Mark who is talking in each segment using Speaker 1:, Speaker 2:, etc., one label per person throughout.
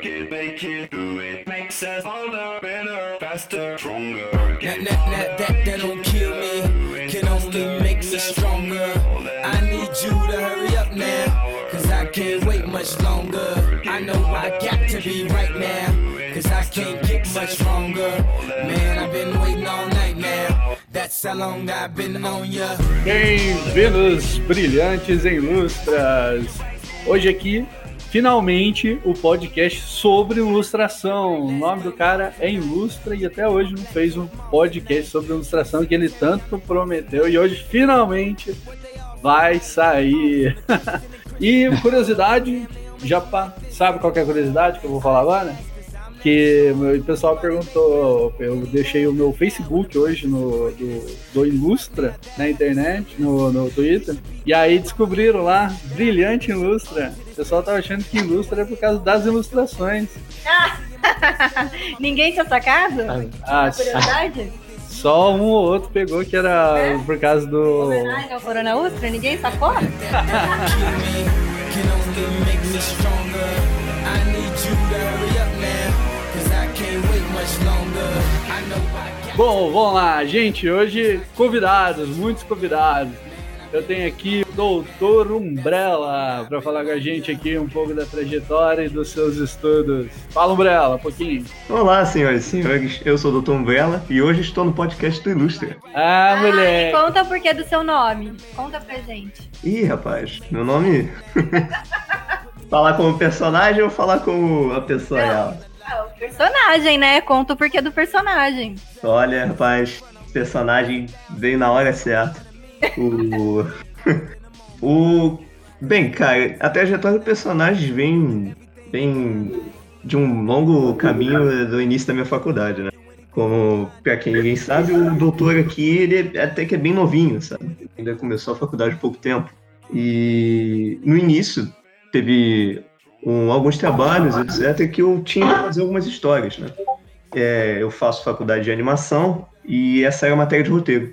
Speaker 1: It, make it, do it. Makes us older, better, faster, stronger.
Speaker 2: That, that, that, that, that don't kill me, can only make us stronger. I need you to hurry up now, cause I can't wait much longer. I know I got to be right now, cause I can't get much stronger. Man, I've been waiting all night now.
Speaker 3: Bem-vindos, brilhantes em lustras! Hoje aqui, finalmente, o podcast sobre ilustração. O nome do cara é Ilustra e até hoje não fez um podcast sobre ilustração que ele tanto prometeu e hoje finalmente vai sair. e curiosidade, já sabe qual é a curiosidade que eu vou falar agora? Que o pessoal perguntou, eu deixei o meu Facebook hoje no, do, do Ilustra na internet, no, no Twitter, e aí descobriram lá, brilhante Ilustra. O pessoal tava achando que Ilustra é por causa das ilustrações.
Speaker 4: Ninguém tinha sacado?
Speaker 3: Ah,
Speaker 4: Curiosidade?
Speaker 3: só um ou outro pegou que era por causa do.
Speaker 4: Homenagem ao Corona Ustra? Ninguém sacou?
Speaker 3: Bom, vamos lá, gente. Hoje, convidados, muitos convidados. Eu tenho aqui o Doutor Umbrella para falar com a gente aqui um pouco da trajetória e dos seus estudos. Fala, Umbrella, um pouquinho.
Speaker 5: Olá, senhoras e senhores. Eu sou o Dr. Umbrella e hoje estou no podcast do Ilustra.
Speaker 3: Ah,
Speaker 4: Ai,
Speaker 3: moleque.
Speaker 4: conta o porquê do seu nome. Conta pra gente.
Speaker 5: Ih, rapaz, meu nome. falar como personagem ou falar como a pessoa real?
Speaker 4: Ah, o personagem, né? Conta o porquê do personagem.
Speaker 5: Olha, rapaz, personagem veio na hora certa. O. o. Bem, cara, a trajetória do personagem vem. vem de um longo caminho do início da minha faculdade, né? Como, pra quem ninguém sabe, o doutor aqui, ele até que é bem novinho, sabe? Ainda começou a faculdade há pouco tempo. E no início, teve um, alguns trabalhos, etc., que eu tinha que fazer algumas histórias, né? É, eu faço faculdade de animação e essa era a matéria de roteiro.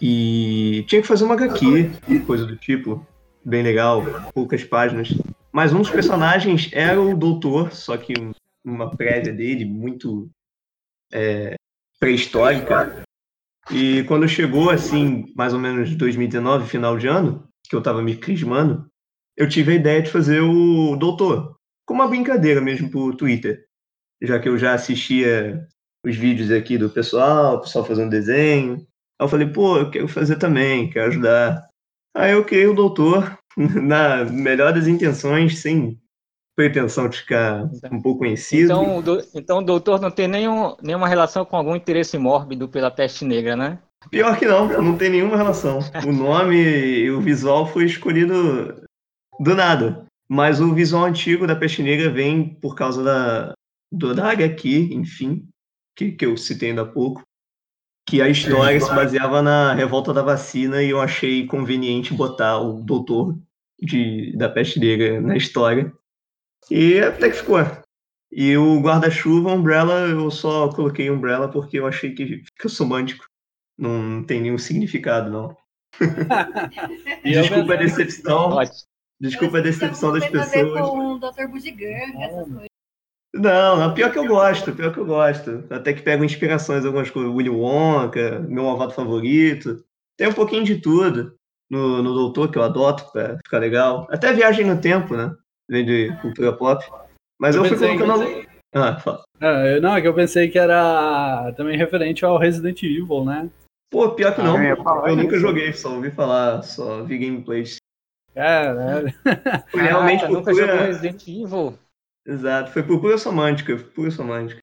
Speaker 5: E tinha que fazer uma HQ, coisa do tipo, bem legal, poucas páginas. Mas um dos personagens era o doutor, só que um- uma prévia dele, muito é, pré-histórica. E quando chegou, assim, mais ou menos 2019, final de ano, que eu tava me crismando, eu tive a ideia de fazer o doutor, como uma brincadeira mesmo pro Twitter. Já que eu já assistia os vídeos aqui do pessoal, o pessoal fazendo desenho. Aí eu falei, pô, eu quero fazer também, quero ajudar. Aí eu criei o doutor, na melhor das intenções, sem pretensão de ficar um pouco conhecido.
Speaker 6: Então, o do- então o doutor não tem nenhum, nenhuma relação com algum interesse mórbido pela peste negra, né?
Speaker 5: Pior que não, não tem nenhuma relação. O nome e o visual foi escolhido do nada. Mas o visual antigo da Peste Negra vem por causa da, do, da HQ, enfim, que, que eu citei ainda há pouco. Que a história se baseava na revolta da vacina e eu achei conveniente botar o doutor de, da Peste Negra na história. E até que ficou. E o guarda-chuva, Umbrella, eu só coloquei Umbrella porque eu achei que fica semântico. Não tem nenhum significado, não. Desculpa a decepção. Desculpa a decepção das pessoas.
Speaker 4: com o Dr. Bugiganga, essas coisas.
Speaker 5: Não, não, pior que eu gosto, pior que eu gosto. Até que pego inspirações em algumas coisas. Willy Wonka, meu malvado favorito. Tem um pouquinho de tudo no, no Doutor, que eu adoto pra ficar legal. Até viagem no tempo, né? Vem de cultura pop. Mas
Speaker 3: Eu
Speaker 5: eu, fui
Speaker 3: pensei-
Speaker 5: colocando. Ah, fala.
Speaker 3: Ah, eu- não, é que eu pensei que era também referente ao Resident Evil, né?
Speaker 5: Pô, pior que não.
Speaker 7: eu ia falar
Speaker 5: Eu nunca joguei, só ouvi falar, só vi gameplays.
Speaker 3: Caralho.
Speaker 5: Foi realmente por
Speaker 6: nunca jogou
Speaker 5: pura...
Speaker 6: Resident Evil.
Speaker 5: Exato, foi por pura semântica, pura semântica.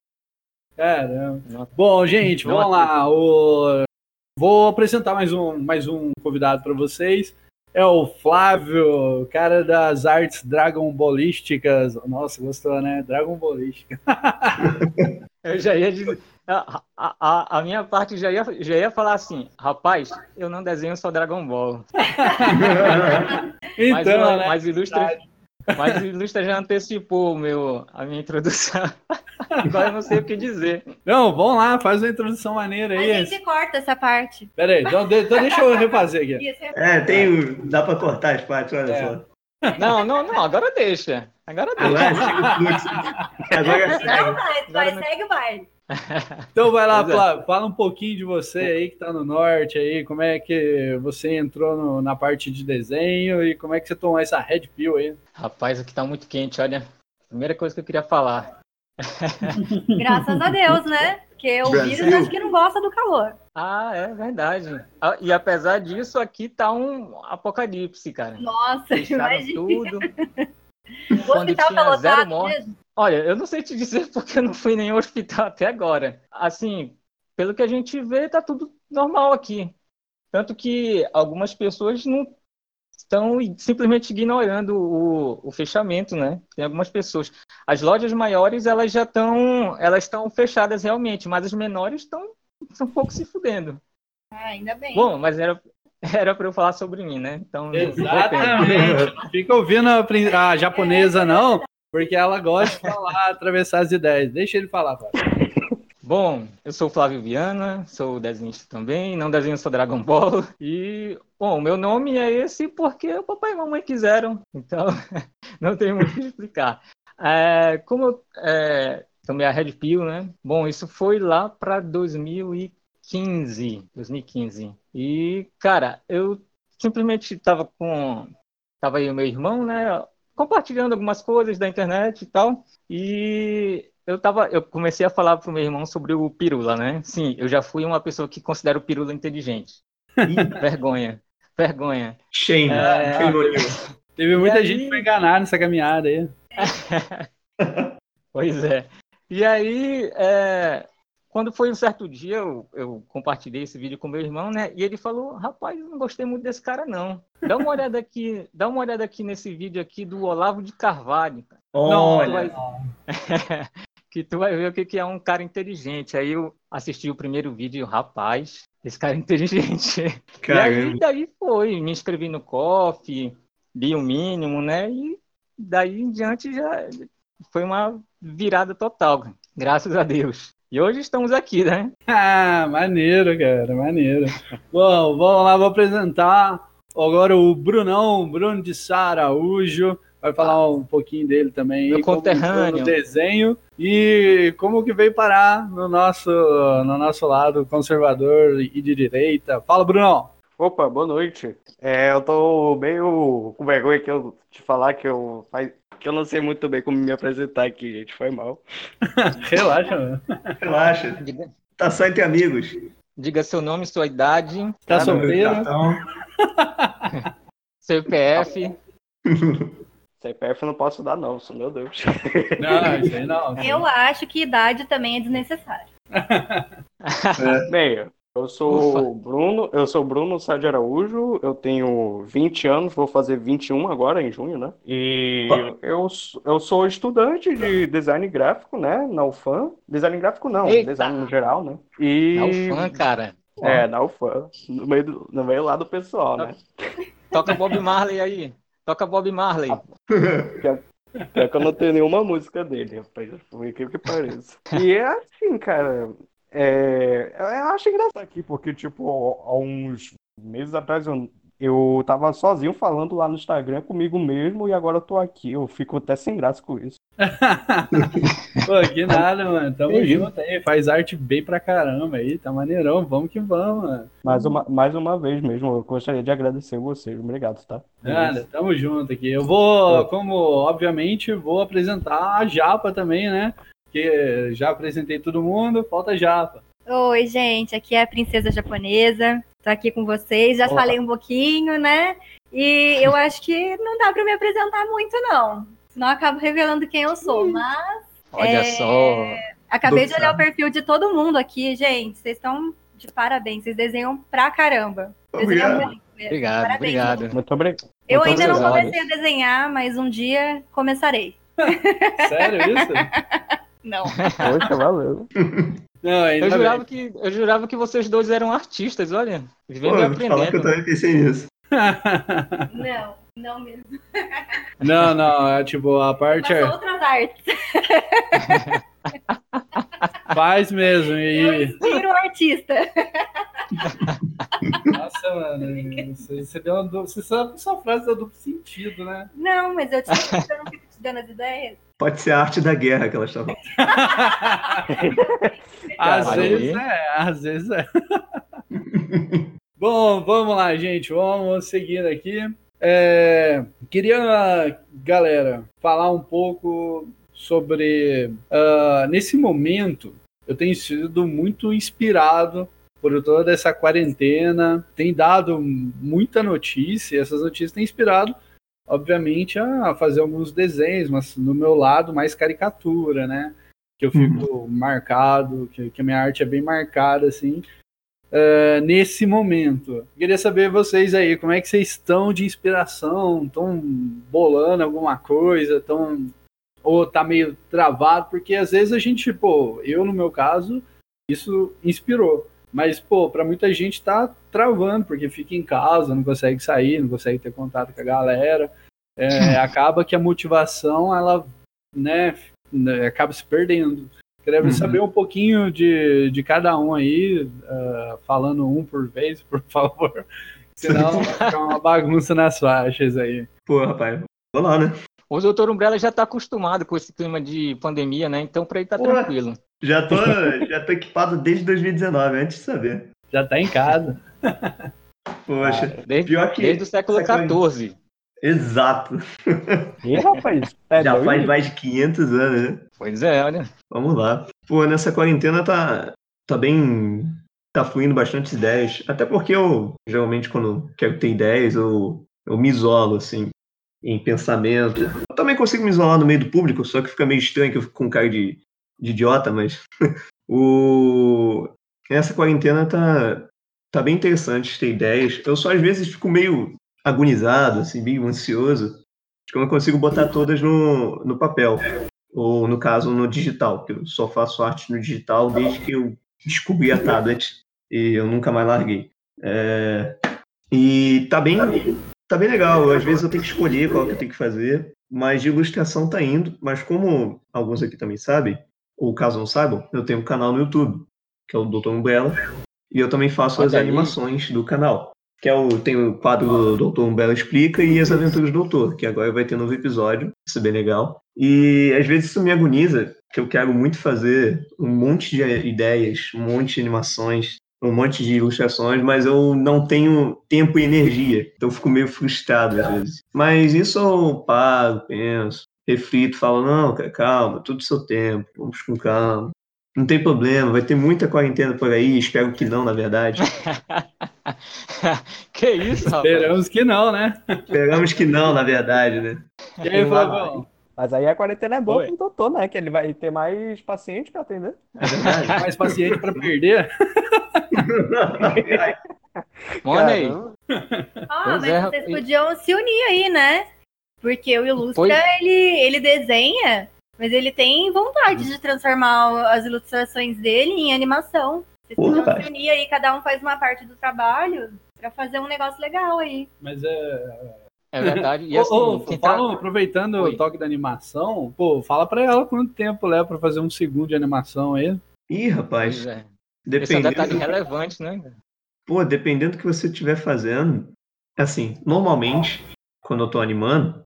Speaker 3: Caramba. Bom, gente, vamos lá. O... Vou apresentar mais um, mais um convidado para vocês. É o Flávio, cara das artes Dragon Ballísticas. Nossa, gostou, né? Dragon Ballística.
Speaker 6: Eu já ia dizer. A, a, a- a minha parte já ia, já ia falar assim, rapaz, eu não desenho só Dragon Ball. mas,
Speaker 3: Então,
Speaker 6: o-
Speaker 3: né?
Speaker 6: mas o Ilustra, mas o Ilustra já antecipou meu, a minha introdução. Agora eu não sei o que dizer.
Speaker 3: Não, vamos lá, faz uma introdução maneira
Speaker 4: A
Speaker 3: aí.
Speaker 4: gente corta essa parte.
Speaker 3: Pera aí, então, de- então deixa eu refazer aqui.
Speaker 4: É
Speaker 5: É, tem. o- Dá pra cortar as partes, olha
Speaker 3: É.
Speaker 5: só.
Speaker 6: Não, não, não, agora deixa. Agora deu.
Speaker 5: Agora segue o fluxo. Agora
Speaker 4: Não,
Speaker 5: segue.
Speaker 4: vai, vai,
Speaker 6: não-
Speaker 4: segue o baile.
Speaker 3: Então vai lá,
Speaker 6: é.
Speaker 3: Flávio, fala um pouquinho de você aí que tá no norte aí, como é que você entrou no- na parte de desenho e como é que você tomou essa red pill aí.
Speaker 6: Rapaz, aqui tá muito quente, olha. Primeira coisa que eu queria falar.
Speaker 4: Graças a Deus, né? Porque o
Speaker 5: Brasil.
Speaker 4: vírus acho que não gosta do calor.
Speaker 6: Ah, é verdade. Ah, E apesar disso, aqui tá um apocalipse, cara.
Speaker 4: Nossa,
Speaker 6: Fecharam
Speaker 4: imagina.
Speaker 6: tudo.
Speaker 4: O hospital tá lotado mesmo.
Speaker 6: Olha, eu não sei te dizer porque eu não fui em nenhum hospital até agora. Assim, pelo que a gente vê, tá tudo normal aqui. Tanto que algumas pessoas não estão simplesmente ignorando o, o fechamento, né? Tem algumas pessoas. As lojas maiores, elas já estão, elas estão fechadas realmente, mas as menores estão um pouco se fudendo.
Speaker 4: Ah, ainda bem.
Speaker 6: Bom, mas era era para eu falar sobre mim, né? Então.
Speaker 3: Exatamente. Não Fica ouvindo a, a japonesa, não, porque ela gosta de falar, atravessar as ideias. Deixa ele falar.
Speaker 6: Bom, eu sou o Flávio Viana, sou desenhista também, não desenho só Dragon Ball. E, bom, o meu nome é esse porque o papai e mamãe quiseram, então não tem muito o que explicar. É, como eu é, tomei a Red Pill, né? Bom, isso foi lá para 2015, 2015. E, cara, eu simplesmente estava com... Tava aí o meu irmão, né? Compartilhando algumas coisas da internet e tal. E eu tava, eu comecei a falar pro meu irmão sobre o Pirula, né? Sim, eu já fui uma pessoa que considera o Pirula inteligente. vergonha, vergonha.
Speaker 5: Shame.
Speaker 6: É.
Speaker 5: Shame on you.
Speaker 3: Teve muita
Speaker 6: aí-
Speaker 3: gente que foi enganar nessa caminhada aí.
Speaker 6: Pois é. E aí, é, quando foi um certo dia, eu, eu compartilhei esse vídeo com meu irmão, né? E ele falou, rapaz, eu não gostei muito desse cara, não. Dá uma olhada aqui, dá uma olhada aqui nesse vídeo aqui do Olavo de Carvalho. cara.
Speaker 5: Olha.
Speaker 6: que tu vai ver o que é um cara inteligente. Aí eu assisti o primeiro vídeo rapaz, esse cara é inteligente. E aí,
Speaker 5: Caramba.
Speaker 6: daí foi, me inscrevi no COF, li o mínimo, né? E daí em diante já foi uma virada total, graças a Deus. E hoje estamos aqui, né?
Speaker 3: Ah, maneiro, cara, maneiro. Bom, vamos lá, vou apresentar agora o Brunão, Bruno de Sá Araújo. Vai falar um pouquinho dele também.
Speaker 6: Meu conterrâneo.
Speaker 3: No desenho e como que veio parar no nosso, no nosso lado conservador e de direita. Fala, Brunão.
Speaker 7: Opa, boa noite. É, eu tô meio com vergonha que eu te falar que eu faz... que eu não sei muito bem como me apresentar aqui, gente. Foi mal.
Speaker 3: Relaxa, mano.
Speaker 5: Relaxa.
Speaker 6: Diga,
Speaker 5: Tá só entre amigos.
Speaker 6: diga seu nome, sua idade,
Speaker 3: Tá
Speaker 5: Tá
Speaker 3: solteiro?
Speaker 6: CPF.
Speaker 7: CPF eu não posso dar, não, meu Deus.
Speaker 3: Não, isso aí não.
Speaker 4: Eu acho que idade também é desnecessária.
Speaker 7: Bem, eu sou o Bruno, eu sou Bruno Sá de Araújo, eu tenho 20 anos, vou fazer 21 agora em junho, né? E eu, eu sou estudante de design gráfico, né, na UFAM. Design gráfico não,
Speaker 6: Eita!
Speaker 7: design no geral, né? E
Speaker 6: o fã, cara.
Speaker 7: é, na UFAM, no meio, do- no meio lá do pessoal, né?
Speaker 6: Toca Bob Marley aí. Toca Bob Marley.
Speaker 7: Pior que eu não tenho nenhuma música dele, rapaz. Por incrível que pareça. E é assim, cara. É, eu acho engraçado aqui, porque, tipo, há uns meses atrás eu, eu tava sozinho falando lá no Instagram comigo mesmo e agora eu tô aqui. Eu fico até sem graça com isso.
Speaker 3: Pô, que nada, mano. Tamo
Speaker 7: Que
Speaker 3: junto aí. Faz arte bem pra caramba aí. Tá maneirão. Vamos que vamos, mano.
Speaker 7: Mais uma, mais uma vez mesmo, eu gostaria de agradecer vocês. Obrigado, tá?
Speaker 3: Nada, tamo junto aqui. Eu vou, como obviamente, vou apresentar a Japa também, né? Que já apresentei todo mundo, falta a Japa.
Speaker 4: Oi, gente, aqui é a princesa japonesa. Tô aqui com vocês. Já
Speaker 3: Opa.
Speaker 4: falei um pouquinho, né? E eu acho que não dá pra me apresentar muito, não. Senão eu acabo revelando quem eu sou. Mas
Speaker 6: Olha
Speaker 4: É,
Speaker 6: só.
Speaker 4: acabei de olhar o perfil de todo mundo aqui, gente. Vocês estão de parabéns. Vocês desenham pra caramba. Desenham
Speaker 5: Obrigado.
Speaker 4: muito mesmo.
Speaker 6: Obrigado,
Speaker 4: Parabéns.
Speaker 6: obrigado.
Speaker 7: Muito obrigado.
Speaker 4: Eu
Speaker 6: Muito
Speaker 4: ainda não
Speaker 6: obrigado.
Speaker 4: comecei a desenhar, mas um dia começarei.
Speaker 3: Sério isso?
Speaker 4: Não.
Speaker 7: Poxa, valeu.
Speaker 3: Não,
Speaker 6: Eu
Speaker 3: bem.
Speaker 6: jurava, que, eu jurava que vocês dois eram artistas, olha.
Speaker 5: Pô,
Speaker 6: Vivendo e
Speaker 5: eu vou falar que eu
Speaker 6: aprendendo.
Speaker 5: também pensei nisso.
Speaker 4: Não, não mesmo.
Speaker 3: não, não, é tipo, a parte
Speaker 4: Mas
Speaker 3: é,
Speaker 4: outras artes.
Speaker 3: Faz mesmo.
Speaker 4: Eu
Speaker 3: E,
Speaker 4: inspiro o artista.
Speaker 3: nossa, mano, você, você deu uma, du- você sabe que sua frase deu duplo sentido, né?
Speaker 4: Não, mas eu, te, eu não fico te dando as ideias?
Speaker 5: Pode ser a arte da guerra que elas estavam.
Speaker 3: Às
Speaker 6: Olha
Speaker 3: vezes é, às vezes é. Bom, vamos lá, gente. Vamos seguindo aqui. É, queria, galera, falar um pouco sobre. ah, nesse momento, eu tenho sido muito inspirado por toda essa quarentena. Tem dado muita notícia. e Essas notícias têm inspirado, obviamente, a fazer alguns desenhos, mas no meu lado, mais caricatura, né? Que eu fico marcado, que, que a minha arte é bem marcada, assim é, nesse momento. Queria saber vocês aí, como é que vocês estão de inspiração? Estão bolando alguma coisa? Estão ou tá meio travado? Porque às vezes a gente, pô, eu no meu caso, isso inspirou. Mas, pô, pra muita gente tá travando, porque fica em casa, não consegue sair, não consegue ter contato com a galera. É, acaba que a motivação, ela, né, né, acaba se perdendo. Queria
Speaker 5: Uhum.
Speaker 3: saber um pouquinho de, de cada um aí, ah, falando um por vez, por favor. Senão vai ficar uma bagunça nas faixas aí.
Speaker 5: Pô, rapaz, vou lá, né?
Speaker 6: O doutor Umbrella já tá acostumado com esse clima de pandemia, né? Então pra ele tá
Speaker 5: Pô.
Speaker 6: tranquilo.
Speaker 5: Já tô, já tô equipado desde 2019, antes de saber.
Speaker 3: Já tá em casa.
Speaker 5: Poxa,
Speaker 6: Desde,
Speaker 5: pior que.
Speaker 6: desde o século XIV.
Speaker 5: Exato.
Speaker 7: Ih, rapaz, é
Speaker 5: Já
Speaker 7: doido?
Speaker 5: faz mais de 500 anos, né?
Speaker 6: Pois é, olha.
Speaker 5: Vamos lá. Pô, nessa quarentena tá, tá bem. Tá fluindo bastante ideias. Até porque eu, geralmente, quando quero ter ideias, eu, eu me isolo, assim, em pensamento. Eu também consigo me isolar no meio do público, só que fica meio estranho que eu fico com cara de, de idiota, mas. o... Essa quarentena tá, tá bem interessante ter ideias. Eu só às vezes fico meio agonizado, assim, meio ansioso, de que eu não consigo botar todas no, no papel ou no caso no digital, porque eu só faço arte no digital desde que eu descobri a tablet e eu nunca mais larguei. É, E tá bem, tá bem legal. Às vezes eu tenho que escolher qual que eu tenho que fazer, mas de ilustração tá indo. Mas como alguns aqui também sabem, ou caso não saibam, eu tenho um canal no YouTube, que é o Dr. Umbrella, e eu também faço as
Speaker 6: Olha aí.
Speaker 5: animações do canal. Que é o, tem o quadro do Dr. Umbrella Explica e as Aventuras do Doutor, que agora vai ter novo episódio, isso é bem legal. E às vezes isso me agoniza, que eu quero muito fazer um monte de ideias, um monte de animações, um monte de ilustrações, mas eu não tenho tempo e energia. Então eu fico meio frustrado às vezes. Mas isso eu paro, penso, reflito, falo, não, cara, calma, tudo seu tempo, vamos com calma. Não tem problema, vai ter muita quarentena por aí, espero que não, na verdade.
Speaker 6: que isso, rapaz?
Speaker 3: Esperamos que não, né?
Speaker 5: Esperamos que não, na verdade, né?
Speaker 3: E aí, Flavão?
Speaker 7: Mas aí a quarentena é boa
Speaker 6: Oi.
Speaker 7: pro doutor, né? Que ele vai ter mais paciente pra atender.
Speaker 5: É verdade.
Speaker 3: Mais paciente pra perder?
Speaker 6: Olha aí.
Speaker 7: Caramba.
Speaker 4: Ah, mas
Speaker 6: é,
Speaker 4: vocês
Speaker 6: e-
Speaker 4: podiam se unir aí, né? Porque o Ilustra,
Speaker 6: Pois-
Speaker 4: ele, ele desenha, mas ele tem vontade de transformar as ilustrações dele em animação. Vocês
Speaker 5: Porra,
Speaker 4: podiam se unir aí, cada um faz uma parte do trabalho pra fazer um negócio legal aí.
Speaker 3: Mas é.
Speaker 6: É verdade. E
Speaker 3: Ô,
Speaker 6: assim,
Speaker 3: ô,
Speaker 6: quem tá-
Speaker 3: fala- aproveitando
Speaker 6: Oi.
Speaker 3: o toque da animação, pô, fala pra ela quanto tempo leva pra fazer um segundo de animação aí.
Speaker 5: Ih, rapaz,
Speaker 6: Pois é. Esse é um detalhe
Speaker 5: dependendo,
Speaker 6: relevante, né?
Speaker 5: pô, dependendo do que você estiver fazendo, assim, normalmente, quando eu tô animando,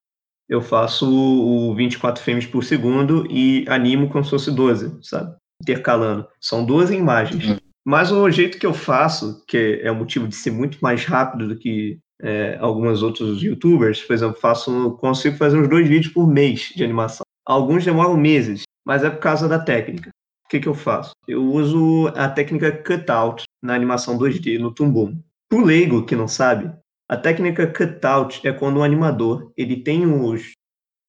Speaker 5: eu faço o 24 frames por segundo e animo como se fosse 12, sabe? Intercalando. São 12 imagens. Mas o jeito que eu faço, que é o motivo de ser muito mais rápido do que é, alguns outros youtubers, por exemplo, faço, consigo fazer uns dois vídeos por mês de animação. Alguns demoram meses, mas é por causa da técnica. O que, que eu faço? Eu uso a técnica cutout na animação 2D, no Boom. Pro leigo que não sabe, a técnica cutout é quando o animador ele tem os,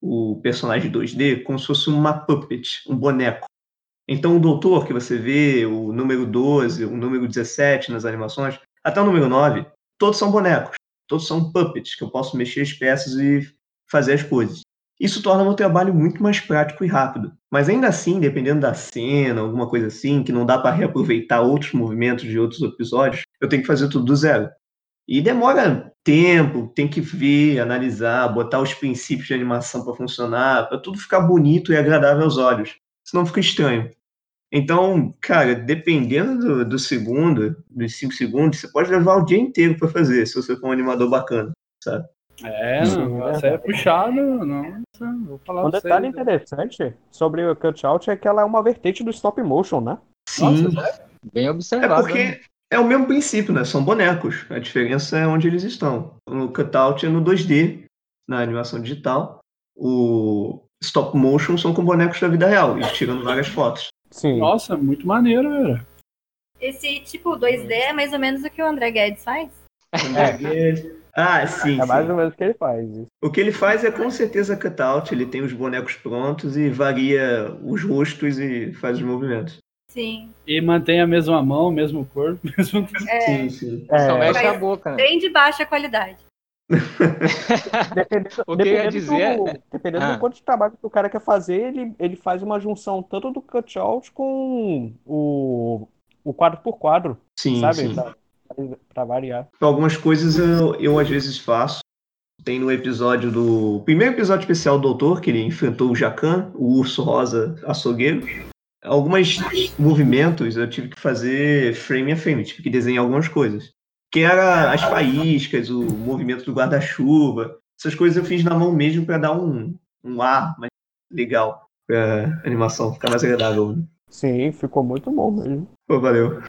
Speaker 5: o personagem 2D como se fosse uma puppet, um boneco. Então o doutor que você vê, o número 12, o número 17 nas animações, até o número 9, todos são bonecos, todos são puppets, que eu posso mexer as peças e fazer as coisas. Isso torna meu trabalho muito mais prático e rápido. Mas ainda assim, dependendo da cena, alguma coisa assim, que não dá para reaproveitar outros movimentos de outros episódios, eu tenho que fazer tudo do zero. E demora tempo, tem que ver, analisar, botar os princípios de animação para funcionar, para tudo ficar bonito e agradável aos olhos. Senão fica estranho. Então, cara, dependendo do, do segundo, dos 5 segundos, você pode levar o dia inteiro para fazer, se você for um animador bacana, sabe?
Speaker 3: É, não, essa é puxado, não. Vou falar
Speaker 7: Um detalhe
Speaker 3: vocês.
Speaker 7: interessante sobre o cutout é que ela é uma vertente do stop motion, né?
Speaker 5: Sim.
Speaker 3: Nossa,
Speaker 6: Bem
Speaker 5: É
Speaker 6: observado. né?
Speaker 5: porque é o mesmo princípio, né? São bonecos. A diferença é onde eles estão. No cutout é no 2D, na animação digital. O stop motion são com bonecos da vida real, e tirando várias fotos.
Speaker 7: Sim.
Speaker 3: Nossa, muito maneiro, velho.
Speaker 4: Esse tipo 2D é mais ou menos o que o André Guedes faz?
Speaker 5: Ah, sim.
Speaker 7: É mais
Speaker 5: sim.
Speaker 7: ou menos o que ele faz.
Speaker 5: O que ele faz é com certeza cutout, ele tem os bonecos prontos e varia os rostos e faz os movimentos.
Speaker 4: Sim.
Speaker 3: E mantém a mesma mão, o mesmo corpo, mesmo.
Speaker 4: É,
Speaker 5: Sim, sim.
Speaker 6: Só
Speaker 7: É,
Speaker 6: mexe a boca, né?
Speaker 4: bem de baixa qualidade.
Speaker 7: dependendo,
Speaker 6: O que eu ia
Speaker 7: dependendo
Speaker 6: dizer
Speaker 7: do,
Speaker 6: é-
Speaker 7: dependendo
Speaker 6: Ah.
Speaker 7: do quanto de trabalho que o cara quer fazer, ele, ele faz uma junção tanto do cutout com o, o quadro por quadro,
Speaker 5: Sim,
Speaker 7: sabe?
Speaker 5: sim.
Speaker 7: Pra, pra variar.
Speaker 5: Algumas coisas eu, eu às vezes faço. Tem no episódio do. Primeiro episódio especial do Doutor, que ele enfrentou o Jacan, o urso rosa açougueiro. Alguns movimentos eu tive que fazer frame a frame, tive que desenhar algumas coisas. Que era as faíscas, o movimento do guarda-chuva. Essas coisas eu fiz na mão mesmo para dar um, um ar mais legal pra animação ficar mais agradável.
Speaker 7: Sim, ficou muito bom mesmo.
Speaker 5: Pô, valeu.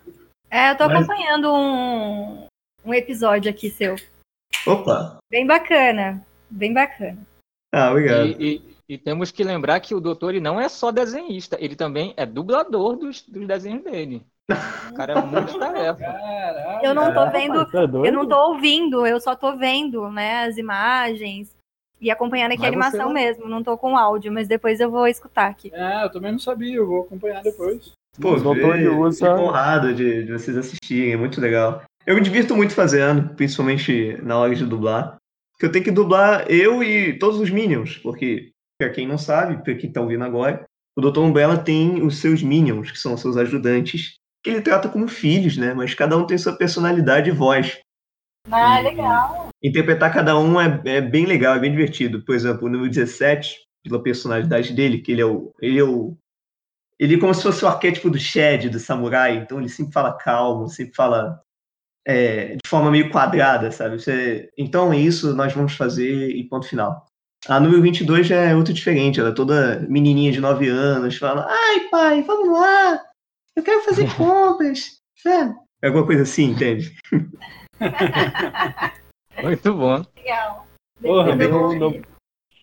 Speaker 4: É, eu tô
Speaker 5: Mas-
Speaker 4: acompanhando um, um episódio aqui seu.
Speaker 5: Opa!
Speaker 4: Bem bacana. Bem bacana.
Speaker 5: Ah, obrigado.
Speaker 6: E, e- e temos que lembrar que o doutor ele não é só desenhista, ele também é dublador dos, dos desenhos dele. O cara é muito tarefa.
Speaker 3: Caralho.
Speaker 4: Eu não tô vendo,
Speaker 7: é
Speaker 4: eu não tô ouvindo, eu só tô vendo, né, as imagens e acompanhando aqui a
Speaker 6: Mas você
Speaker 4: animação
Speaker 6: não-
Speaker 4: mesmo. Não tô com áudio, mas depois eu vou escutar aqui.
Speaker 3: É, eu também não sabia, eu vou acompanhar depois.
Speaker 5: Pô,
Speaker 7: O doutor ele usa-
Speaker 5: fico honrado de, de vocês assistirem, é muito legal. Eu me divirto muito fazendo, principalmente na hora de dublar. Que eu tenho que dublar eu e todos os Minions, porque, pra quem não sabe, pra quem tá ouvindo agora, o Dr. Umbrella tem os seus Minions, que são os seus ajudantes, que ele trata como filhos, né? Mas cada um tem sua personalidade e voz.
Speaker 4: Ah, legal.
Speaker 5: Interpretar cada um é, é bem legal, é bem divertido. Por exemplo, o número 17, pela personalidade dele, que ele é o. Ele é o. Ele é como se fosse o arquétipo do Shed, do samurai, então ele sempre fala calmo, sempre fala é, de forma meio quadrada, sabe? Você, então é isso, nós vamos fazer e ponto final. A número 22 já é outra diferente, ela é toda menininha de 9 anos, fala: Ai, pai, vamos lá, eu quero fazer compras, sabe? É alguma coisa assim, entende?
Speaker 6: Muito bom.
Speaker 4: Legal.
Speaker 3: Porra,
Speaker 7: Ele tem, nu-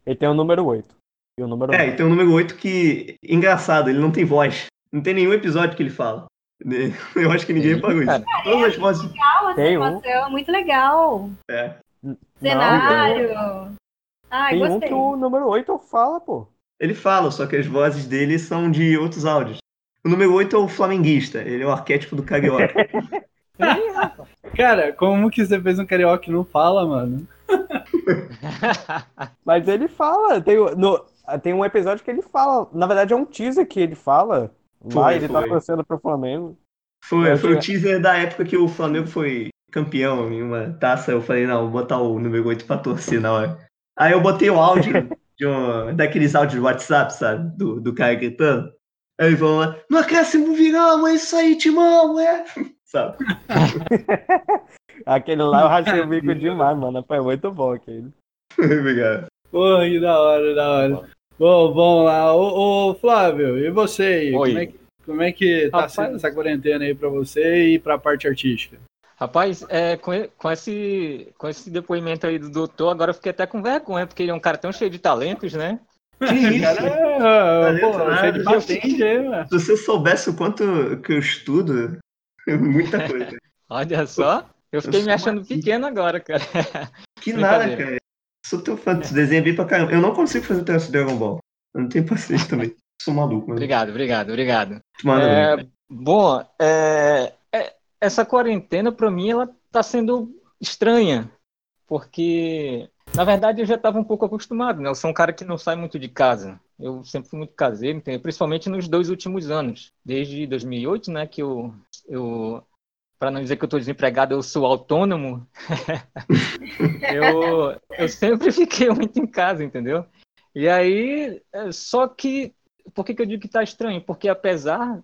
Speaker 7: ele tem o número 8. E o número
Speaker 5: É, e tem o número 8 que. Engraçado, ele não tem voz. Não tem nenhum episódio que ele fala. Eu acho que ninguém
Speaker 6: Sim,
Speaker 5: reparou isso.
Speaker 6: cara.
Speaker 5: Todas as vozes.
Speaker 4: Legal, essa
Speaker 7: Tem um.
Speaker 4: animação, muito legal.
Speaker 5: É.
Speaker 4: Cenário. Ai,
Speaker 7: Tem um
Speaker 4: gostei.
Speaker 7: que o número 8 fala, pô.
Speaker 5: Ele fala, só que as vozes dele são de outros áudios. O número 8 é o flamenguista, ele é o arquétipo do carioca.
Speaker 3: Cara, como que você fez um carioca e não fala, mano?
Speaker 7: Mas ele fala. Tem, o- no, tem um episódio que ele fala. Na verdade, é um teaser que ele fala. Lá
Speaker 5: Foi,
Speaker 7: ele tá
Speaker 5: foi.
Speaker 7: torcendo pro Flamengo.
Speaker 5: Foi,
Speaker 7: Eu
Speaker 5: foi o
Speaker 7: achei-
Speaker 5: teaser da época que o Flamengo foi campeão em uma taça. Eu falei, não, vou botar o número 8 pra torcer na hora. Aí eu botei o áudio de um, daqueles áudios de WhatsApp, sabe? Do, do cara gritando. Aí eles vão lá, no acréscimo viramos, é isso aí, Timão, é. Sabe?
Speaker 7: Aquele lá eu rachei o bico demais, mano. Foi muito bom aquele.
Speaker 5: Obrigado.
Speaker 3: Porra, que da hora, da hora. Bom, vamos lá. Ô, ô, Flávio, e você aí?
Speaker 6: Oi.
Speaker 3: Como é, que, como é que tá
Speaker 6: Rapaz.
Speaker 3: sendo essa quarentena aí pra você e pra parte artística?
Speaker 6: Rapaz, é, com, com esse, com esse depoimento aí do doutor, agora eu fiquei até com vergonha, porque ele é um cara tão cheio de talentos, né?
Speaker 5: Que isso?
Speaker 3: Cara, é, pô, cheio de patente.
Speaker 5: Se você soubesse o quanto que eu estudo, muita coisa.
Speaker 6: Olha só, eu fiquei
Speaker 5: sou
Speaker 6: me achando pequeno agora, cara.
Speaker 5: Que nada, cara. Sou teu fã, tu desenha bem pra caramba. Eu não consigo fazer traço de Dragon Ball. Eu não tenho paciência também. Sou maluco, mas
Speaker 6: Obrigado, obrigado, obrigado. É,
Speaker 5: bem.
Speaker 6: bom, é, é, essa quarentena para mim ela tá sendo estranha, porque na verdade eu já estava um pouco acostumado, né? Eu sou um cara que não sai muito de casa. Eu sempre fui muito caseiro, principalmente nos dois últimos anos, desde 2008, né, que eu eu para não dizer que eu estou desempregado, eu sou autônomo. eu, eu sempre fiquei muito em casa, entendeu? E aí, é, só que, por que, que eu digo que tá estranho? Porque apesar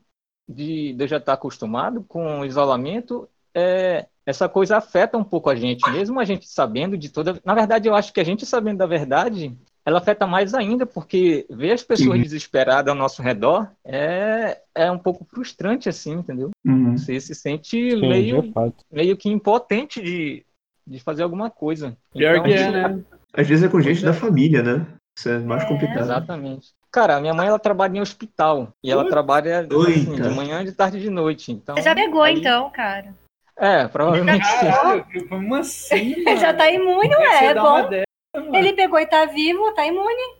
Speaker 6: de, de eu já estar acostumado com o isolamento, é, essa coisa afeta um pouco a gente, mesmo a gente sabendo de toda. Na verdade, eu acho que a gente sabendo da verdade, ela afeta mais ainda, porque ver as pessoas
Speaker 5: Sim.
Speaker 6: desesperadas ao nosso redor é, é um pouco frustrante, assim, entendeu?
Speaker 5: Uhum.
Speaker 6: Você se sente
Speaker 7: Sim,
Speaker 6: meio, meio que impotente de, de fazer alguma coisa.
Speaker 3: Pior
Speaker 6: Então,
Speaker 3: que é, né?
Speaker 5: Às vezes é com gente
Speaker 6: é.
Speaker 5: da família, né? Isso é mais complicado.
Speaker 6: Exatamente. Cara, a minha mãe ela trabalha em hospital e ela trabalha assim, de manhã, de tarde e de noite. Então,
Speaker 4: Você já pegou,
Speaker 6: aí-
Speaker 4: então, cara.
Speaker 6: É, provavelmente.
Speaker 3: Caralho, como assim,
Speaker 4: já tá imune,
Speaker 3: é
Speaker 4: É bom. Ele pegou e tá vivo, tá imune.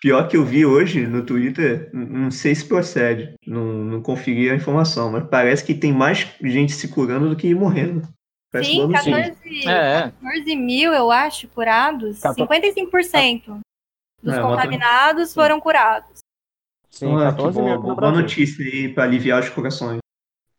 Speaker 5: Pior que eu vi hoje no Twitter, não sei se procede, não, não conferi a informação, mas parece que tem mais gente se curando do que morrendo. Parece
Speaker 4: Sim,
Speaker 5: uma notícia.
Speaker 4: 14,
Speaker 6: É, é.
Speaker 4: 14 mil, eu acho, curados.
Speaker 7: Cator-
Speaker 4: 55% dos
Speaker 5: É,
Speaker 4: contaminados foram curados.
Speaker 7: Sim,
Speaker 5: Então, é, que
Speaker 7: 14
Speaker 5: boa,
Speaker 7: mil
Speaker 5: boa notícia aí pra aliviar os corações.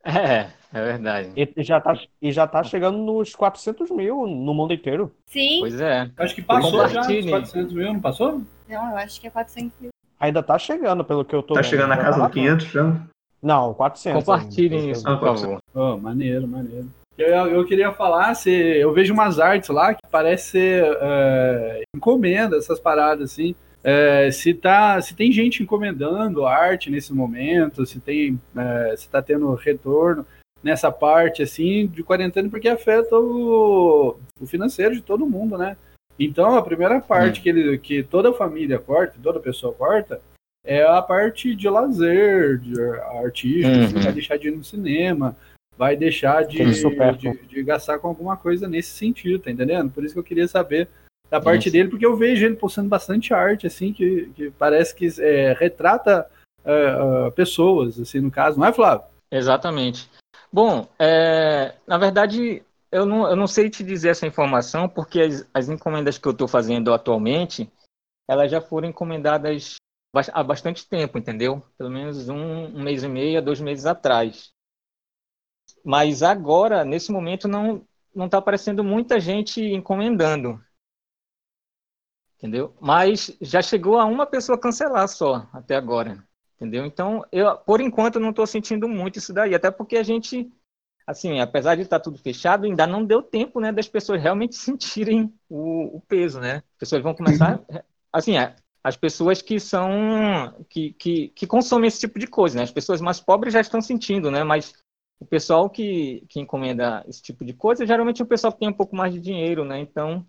Speaker 6: É, é verdade.
Speaker 7: E já tá, e já tá chegando nos 400 mil no mundo inteiro.
Speaker 4: Sim.
Speaker 6: Pois é.
Speaker 3: Acho que passou já dos
Speaker 6: Compartilhem.
Speaker 3: 400 mil, não passou?
Speaker 4: Não, eu acho que é 400 mil.
Speaker 7: Ainda tá chegando, pelo que eu tô
Speaker 5: Tá
Speaker 7: vendo.
Speaker 5: chegando na casa
Speaker 7: tá
Speaker 5: do 500 já?
Speaker 7: Não, 400.
Speaker 6: Compartilhem isso, por favor.
Speaker 3: Oh, maneiro, maneiro. Eu, eu queria falar, se eu vejo umas artes lá que parece ser é, encomenda, essas paradas assim. É, se, tá, se tem gente encomendando arte nesse momento, se tem é, se tá tendo retorno nessa parte assim de quarentena, porque afeta o, o financeiro de todo mundo, né? Então a primeira parte que, ele, que toda família corta, toda pessoa corta, é a parte de lazer, de artístico,
Speaker 6: Uhum.
Speaker 3: assim, vai deixar de ir no cinema, vai deixar de, de, de gastar com alguma coisa nesse sentido, tá entendendo? Por isso que eu queria saber da parte
Speaker 6: Isso.
Speaker 3: dele, porque eu vejo ele postando bastante arte, assim, que, que parece que é, retrata é, pessoas, assim, no caso, não é, Flávio?
Speaker 6: Exatamente. Bom, é, na verdade, eu não, eu não sei te dizer essa informação, porque as, as encomendas que eu estou fazendo atualmente, elas já foram encomendadas há bastante tempo, entendeu? Pelo menos um, um mês e meio, dois meses atrás. Mas agora, nesse momento, não não está aparecendo muita gente encomendando. Entendeu? Mas já chegou a uma pessoa cancelar só até agora. Entendeu? Então, eu, por enquanto, não estou sentindo muito isso daí, até porque a gente, assim, apesar de estar tudo fechado, ainda não deu tempo, né, das pessoas realmente sentirem o, o peso, né? As pessoas vão começar, assim, é, as pessoas que são, que, que, que consomem esse tipo de coisa, né? As pessoas mais pobres já estão sentindo, né? Mas o pessoal que, que encomenda esse tipo de coisa, geralmente é o pessoal que tem um pouco mais de dinheiro, né? Então,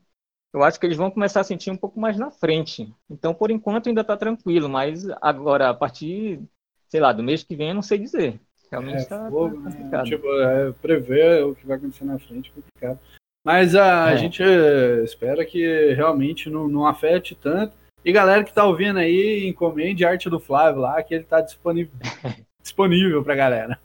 Speaker 6: eu acho que eles vão começar a sentir um pouco mais na frente. Então, por enquanto, ainda está tranquilo, mas agora, a partir, sei lá, do mês que vem, eu não sei dizer. Realmente
Speaker 3: É,
Speaker 6: está
Speaker 3: fogo, né?
Speaker 6: complicado.
Speaker 3: Tipo, é, prever o que vai acontecer na frente é complicado. Mas a
Speaker 6: É.
Speaker 3: gente é, espera que realmente não, não afete tanto. E galera que tá ouvindo aí, encomende a arte do Flávio lá, que ele tá disponível, disponível pra galera.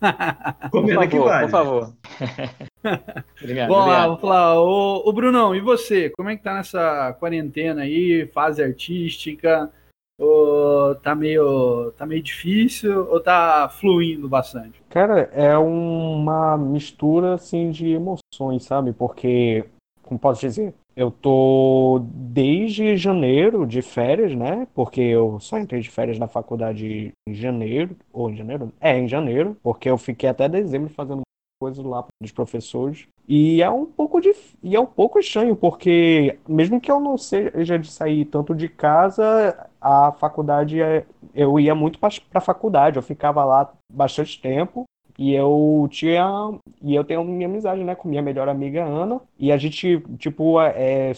Speaker 6: Por
Speaker 5: Comenta que vale.
Speaker 6: por favor. obrigado,
Speaker 3: Bom,
Speaker 6: obrigado.
Speaker 3: vou falar, ô, ô Brunão, e você? Como é que tá nessa quarentena aí, fase artística? Ô, tá meio tá meio difícil ou tá fluindo bastante?
Speaker 7: Cara, é uma mistura assim de emoções, sabe? Porque, como posso dizer, eu tô desde janeiro de férias, né? Porque eu só entrei de férias na faculdade em janeiro, ou em janeiro? É, em janeiro, porque eu fiquei até dezembro fazendo coisas lá dos professores. E é um pouco de, e é um pouco estranho, porque mesmo que eu não seja de sair tanto de casa, a faculdade é, eu ia muito para a faculdade, eu ficava lá bastante tempo. E eu tinha. E eu tenho minha amizade, né, com minha melhor amiga Ana. E a gente, tipo, é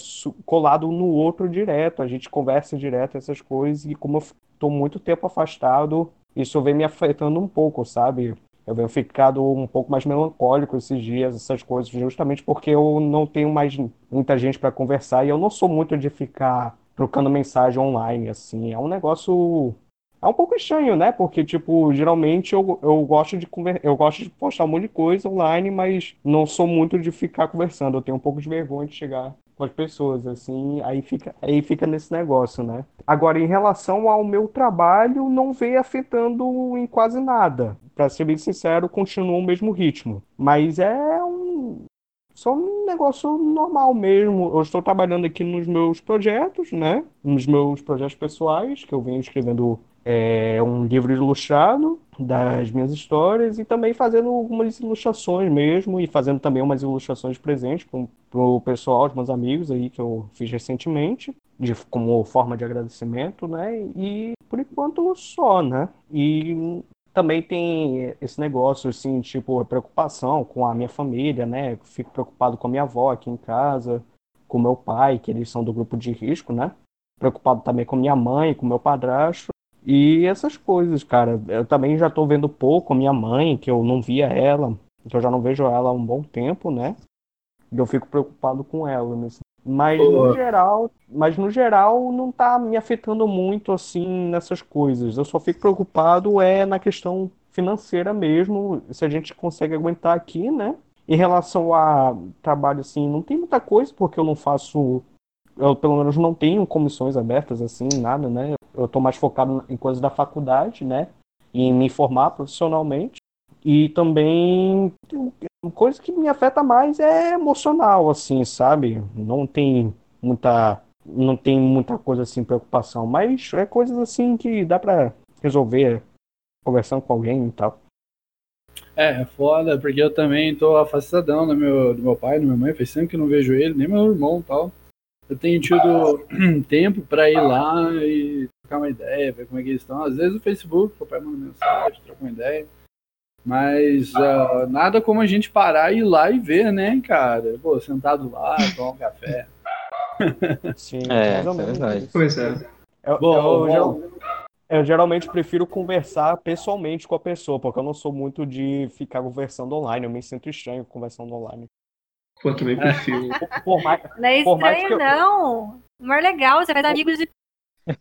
Speaker 7: colado no outro direto. A gente conversa direto essas coisas. E como eu tô muito tempo afastado, isso vem me afetando um pouco, sabe? Eu venho ficado um pouco mais melancólico esses dias, essas coisas, justamente porque eu não tenho mais muita gente para conversar. E eu não sou muito de ficar trocando mensagem online, assim. É um negócio. É um pouco estranho, né? Porque, tipo, geralmente eu, eu gosto de eu gosto de postar um monte de coisa online, mas não sou muito de ficar conversando. Eu tenho um pouco de vergonha de chegar com as pessoas, assim, aí fica, aí fica nesse negócio, né? Agora, em relação ao meu trabalho, não vem afetando em quase nada. Pra ser bem sincero, continua o mesmo ritmo. Mas é um, só um negócio normal mesmo. Eu estou trabalhando aqui nos meus projetos, né? Nos meus projetos pessoais, que eu venho escrevendo é, um livro ilustrado das minhas histórias e também fazendo algumas ilustrações mesmo e fazendo também umas ilustrações de presente com o pessoal, os meus amigos aí que eu fiz recentemente, de, como forma de agradecimento, né? E por enquanto só, né? E também tem esse negócio, assim, tipo, preocupação com a minha família, né? Fico preocupado com a minha avó aqui em casa, com meu pai, que eles são do grupo de risco, né? Preocupado também com minha mãe, com meu padrasto. E essas coisas, cara. Eu também já tô vendo pouco a minha mãe, que eu não via ela, que eu já não vejo ela há um bom tempo, né? E eu fico preocupado com ela. Nesse... Mas
Speaker 3: Boa.
Speaker 7: no geral, mas no geral não tá me afetando muito assim nessas coisas. Eu só fico preocupado é na questão financeira mesmo, se a gente consegue aguentar aqui, né? Em relação a trabalho assim, não tem muita coisa porque eu não faço eu pelo menos não tenho comissões abertas assim, nada, né? Eu tô mais focado em coisas da faculdade, né? E em me formar profissionalmente. E também coisa que me afeta mais é emocional, assim, sabe? Não tem muita não tem muita coisa assim preocupação, mas é coisas assim que dá pra resolver conversando com alguém e tal.
Speaker 3: É, é foda, porque eu também tô afastadão do meu, do meu pai, da minha mãe, faz tempo que não vejo ele, nem meu irmão e tal. Eu tenho tido tempo pra ir lá e trocar uma ideia, ver como é que eles estão. Às vezes no Facebook, o pai manda mensagem, troca uma ideia. Mas ah, nada como a gente parar e ir lá e ver, né, cara? Pô, sentado lá, tomar um café.
Speaker 7: Sim,
Speaker 6: É,
Speaker 7: mais
Speaker 6: é verdade.
Speaker 5: Pois é.
Speaker 7: Eu,
Speaker 3: Bom,
Speaker 7: eu,
Speaker 3: bom.
Speaker 7: geral- eu geralmente prefiro conversar pessoalmente com a pessoa, porque eu não sou muito de ficar conversando online. Eu me sinto estranho conversando online.
Speaker 5: Pô, eu também prefiro.
Speaker 7: Por mais,
Speaker 4: Não é
Speaker 7: Por mais
Speaker 4: estranho,
Speaker 7: eu-
Speaker 4: não. Mas legal, você faz amigos de.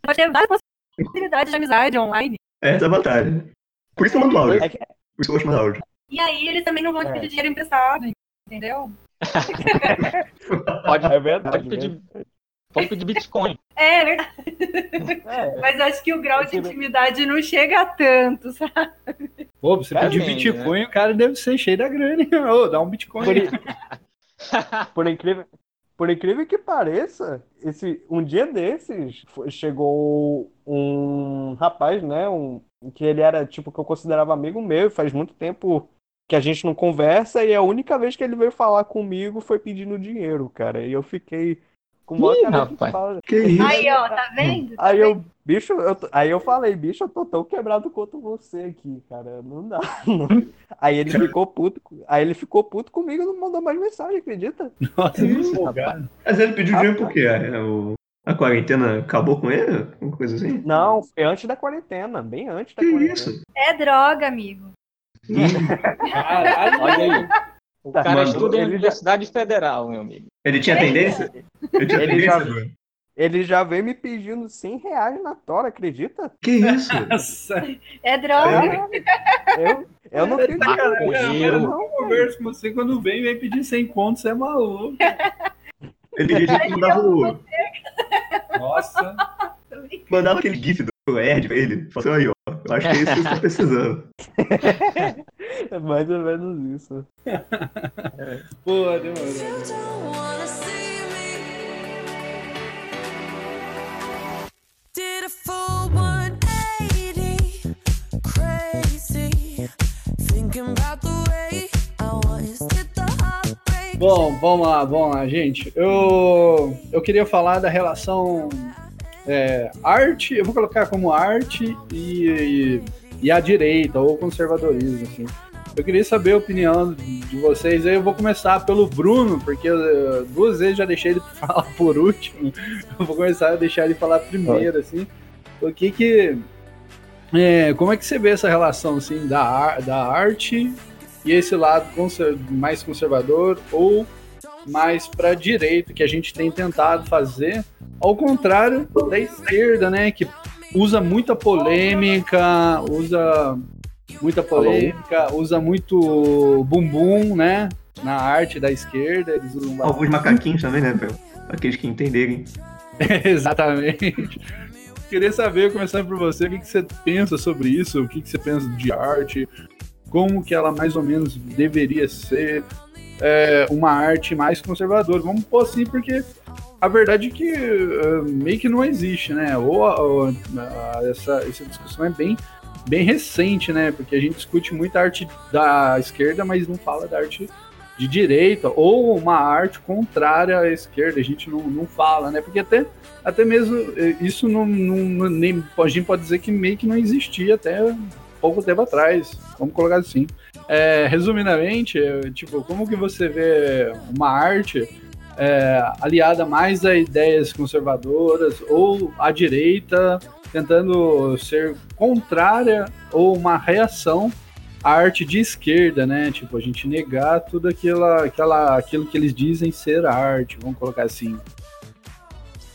Speaker 4: Pode ter várias possibilidades de amizade online.
Speaker 5: Essa é a batalha. Por isso eu mando áudio.
Speaker 7: É que-
Speaker 5: Áudio.
Speaker 4: E aí eles também não vão te
Speaker 7: É.
Speaker 4: pedir dinheiro emprestado, entendeu?
Speaker 6: Pode,
Speaker 7: é verdade.
Speaker 6: pode pedir, pode pedir Bitcoin.
Speaker 4: É verdade.
Speaker 7: É,
Speaker 4: Mas acho que o grau de intimidade não chega a tanto, sabe?
Speaker 3: Pô, você
Speaker 6: É,
Speaker 3: pedir
Speaker 6: sim,
Speaker 3: Bitcoin, o cara deve ser cheio da grana. Ô, dá um Bitcoin.
Speaker 7: Por, por incrível, por incrível que pareça, esse, um dia desses chegou um rapaz, né? Um, que ele era tipo que eu considerava amigo meu, e faz muito tempo que a gente não conversa, e a única vez que ele veio falar comigo foi pedindo dinheiro, cara. E eu fiquei com uma
Speaker 6: Ih, rapaz.
Speaker 5: isso?
Speaker 4: Aí, ó, tá vendo? Tá
Speaker 7: Aí
Speaker 4: vendo?
Speaker 7: eu, bicho, eu, aí eu falei, bicho, eu tô tão quebrado quanto você aqui, cara. Não dá. não. Aí ele ficou puto, aí ele ficou puto comigo e não mandou mais mensagem, acredita?
Speaker 3: Nossa.
Speaker 5: Mas ele pediu dinheiro por quê? É, o... A quarentena acabou com ele? Alguma coisa assim?
Speaker 7: Não, foi antes da quarentena, bem antes da
Speaker 5: Que
Speaker 7: quarentena.
Speaker 5: isso?
Speaker 4: É droga, amigo.
Speaker 3: Caralho.
Speaker 6: Olha aí. O cara
Speaker 5: Mandou,
Speaker 6: estuda em
Speaker 7: ele já-
Speaker 6: Universidade Federal, meu amigo.
Speaker 5: Ele tinha tendência? Ele tinha
Speaker 7: Ele já-
Speaker 5: tendência? Bruno?
Speaker 7: Ele já veio me pedindo 100 reais na tora, acredita?
Speaker 5: Que isso?
Speaker 3: Nossa,
Speaker 4: É droga.
Speaker 7: Eu, eu não tenho dinheiro
Speaker 6: Maconheiro.
Speaker 7: não.
Speaker 3: eu converso com você quando vem, vem pedir 100 contos, você é maluco.
Speaker 5: Ele já mandava, o-
Speaker 3: Nossa.
Speaker 5: mandava aquele gif do Erd pra ele. Falou assim, aí, ó. Eu acho que é isso que você tá precisando.
Speaker 7: É mais ou menos isso.
Speaker 3: Pô, demorou.
Speaker 8: Did a full 180,
Speaker 3: Bom, vamos lá, vamos lá, gente. Eu, eu queria falar da relação é, arte, eu vou colocar como arte e, e, e a direita, ou conservadorismo, assim. Eu queria saber a opinião de vocês. Eu vou começar pelo Bruno, porque eu, duas vezes já deixei ele falar por último. Eu vou começar a deixar ele falar primeiro, assim. O que que... é, como é que você vê essa relação, assim, da, da arte e esse lado mais conservador ou mais para direita que a gente tem tentado fazer, ao contrário da esquerda, né, que usa muita polêmica, usa muita polêmica, usa muito bumbum, né, na arte da esquerda, eles usam.
Speaker 5: Alguns macaquinhos também, né? Pra aqueles que entenderem.
Speaker 3: Exatamente. Queria saber, começando por você, o que, que você pensa sobre isso, o que, que você pensa de arte, como que ela mais ou menos deveria ser é, uma arte mais conservadora. Vamos pôr assim, porque a verdade é que é, meio que não existe, né? Ou, ou essa, essa discussão é bem bem recente, né? Porque a gente discute muito arte da esquerda, mas não fala da arte de direita, ou uma arte contrária à esquerda, a gente não, não fala, né? Porque até, até mesmo eh, isso não, não, nem, a gente pode dizer que meio que não existia até pouco tempo atrás, vamos colocar assim. É, resumidamente, tipo, como que você vê uma arte é, aliada mais a ideias conservadoras ou à direita tentando ser contrária ou uma reação à arte de esquerda, né? Tipo, a gente negar tudo aquilo, aquela, aquilo que eles dizem ser arte, vamos colocar assim.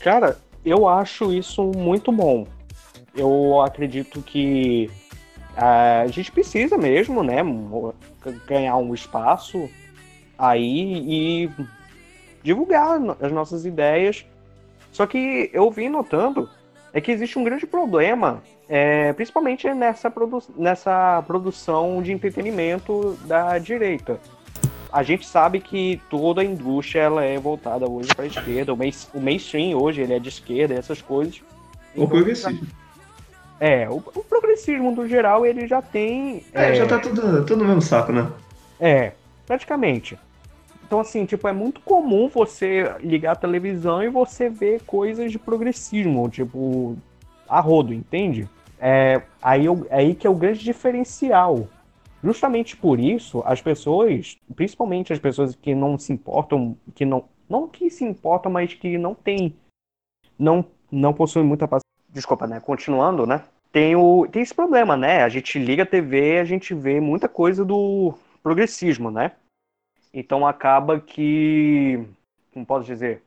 Speaker 7: Cara, eu acho isso muito bom. Eu acredito que a gente precisa mesmo, né, ganhar um espaço aí e divulgar as nossas ideias. Só que eu vim notando é que existe um grande problema, é, principalmente nessa, produ nessa produção de entretenimento da direita. A gente sabe que toda a indústria ela é voltada hoje para a esquerda, o, main- o mainstream hoje ele é de esquerda, essas coisas.
Speaker 5: Ou progressivo.
Speaker 7: É, o, o progressismo do geral ele já tem.
Speaker 5: É, já tá tudo, tudo no mesmo saco, né?
Speaker 7: É, praticamente. Então, assim, tipo, é muito comum você ligar a televisão e você ver coisas de progressismo, tipo, a rodo, entende? É aí, eu- é aí que é o grande diferencial. Justamente por isso, as pessoas, principalmente as pessoas que não se importam, que não, não que se importam, mas que não tem, não, não possuem muita paciência. Desculpa, né? Continuando, né? Tem, o, tem esse problema, né? A gente liga a TV, a gente vê muita coisa do progressismo, né? Então acaba que, como posso dizer,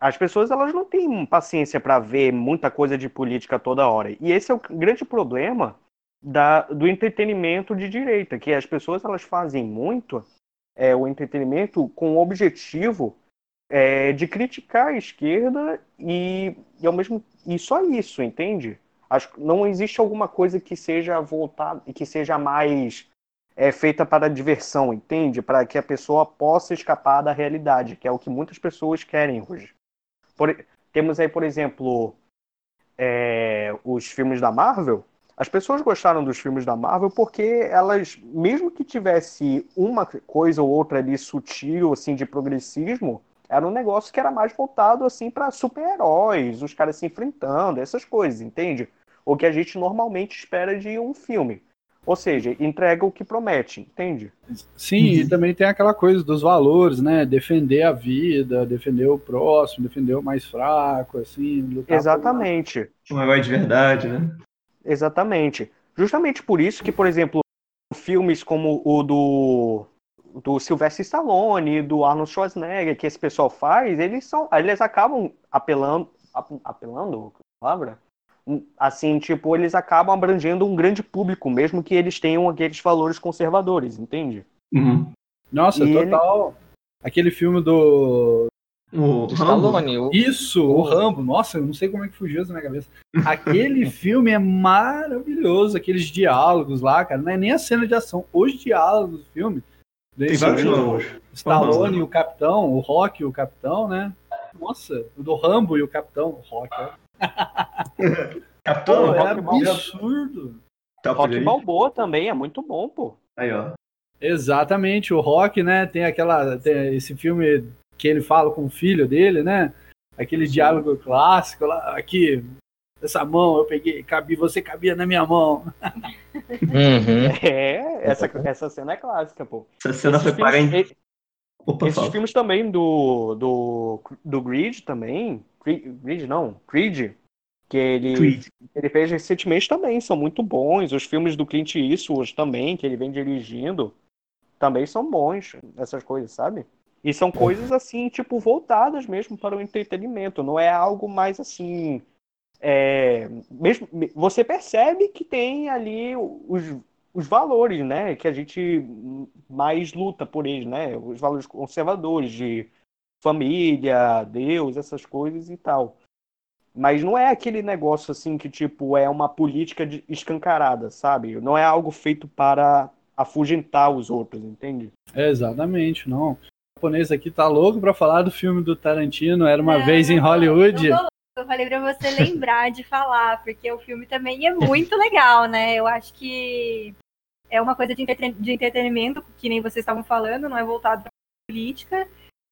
Speaker 7: as pessoas elas não têm paciência para ver muita coisa de política toda hora. E esse é o grande problema da, do entretenimento de direita, que as pessoas elas fazem muito é, o entretenimento com o objetivo é, de criticar a esquerda e, e ao mesmo e só isso, entende? Acho que não existe alguma coisa que seja voltada que seja mais é feita para diversão, entende? Para que a pessoa possa escapar da realidade, que é o que muitas pessoas querem hoje. Por- temos aí, por exemplo, é, os filmes da Marvel. As pessoas gostaram dos filmes da Marvel porque elas, mesmo que tivesse uma coisa ou outra ali sutil, assim, de progressismo, era um negócio que era mais voltado, assim, para super-heróis, os caras se enfrentando, essas coisas, entende? O que a gente normalmente espera de um filme. Ou seja, entrega o que promete, entende?
Speaker 3: Sim, e também tem aquela coisa dos valores, né? Defender a vida, defender o próximo, defender o mais fraco, assim, lutar por-
Speaker 7: Exatamente.
Speaker 5: Um herói de verdade, né?
Speaker 7: Exatamente. Justamente por isso que, por exemplo, filmes como o do do Sylvester Stallone, do Arnold Schwarzenegger, que esse pessoal faz, eles são, eles acabam apelando, ap- apelando, palavra? Assim, tipo, eles acabam abrangendo um grande público, mesmo que eles tenham aqueles valores conservadores, entende?
Speaker 5: Uhum.
Speaker 3: Nossa,
Speaker 7: E
Speaker 3: total. Aquele filme do.
Speaker 5: O
Speaker 6: Stallone, o-
Speaker 3: Isso, o Rambo. Nossa, eu não sei como é que fugiu isso na minha cabeça. Aquele filme é maravilhoso, aqueles diálogos lá, cara. Não é nem a cena de ação, os diálogos do filme.
Speaker 5: Tem vários Rambos.
Speaker 3: Stallone e o Capitão, o Rock e o Capitão, né? Nossa, o do Rambo e o Capitão, o Rock, ó.
Speaker 5: Capitão,
Speaker 3: Pô, é absurdo.
Speaker 5: Top
Speaker 7: Rock. Balboa também é muito bom, pô.
Speaker 5: Aí, ó.
Speaker 3: Exatamente, o Rock, né? Tem aquela. Tem esse filme que ele fala com o filho dele, né? Aquele diálogo clássico lá, aqui, essa mão eu peguei, cabi, você cabia na minha mão.
Speaker 6: Uhum.
Speaker 7: É, essa, essa cena é clássica, pô.
Speaker 5: Essa cena foi
Speaker 7: Esses filmes-
Speaker 5: para em... Opa,
Speaker 7: Esses
Speaker 5: fala.
Speaker 7: filmes também do, do, do Creed também, Creed, Creed não, Creed, que ele,
Speaker 5: Creed.
Speaker 7: ele fez recentemente também, são muito bons. Os filmes do Clint Eastwood também, que ele vem dirigindo, também são bons, essas coisas, sabe? E são coisas assim, tipo, voltadas mesmo para o entretenimento, não é algo mais assim. É, mesmo, você percebe que tem ali os, os valores, né? Que a gente mais luta por eles, né? Os valores conservadores de família, Deus, essas coisas e tal. Mas não é aquele negócio assim que, tipo, é uma política de- escancarada, sabe? Não é algo feito para afugentar os outros, entende?
Speaker 3: Exatamente, não. O japonês aqui tá louco pra falar do filme do Tarantino, Era Uma
Speaker 4: Não,
Speaker 3: Vez em Hollywood.
Speaker 4: não falei pra você lembrar de falar, porque o filme também é muito legal, né? Eu acho que é uma coisa de, entreten- de entretenimento, que nem vocês estavam falando, não é voltado pra política,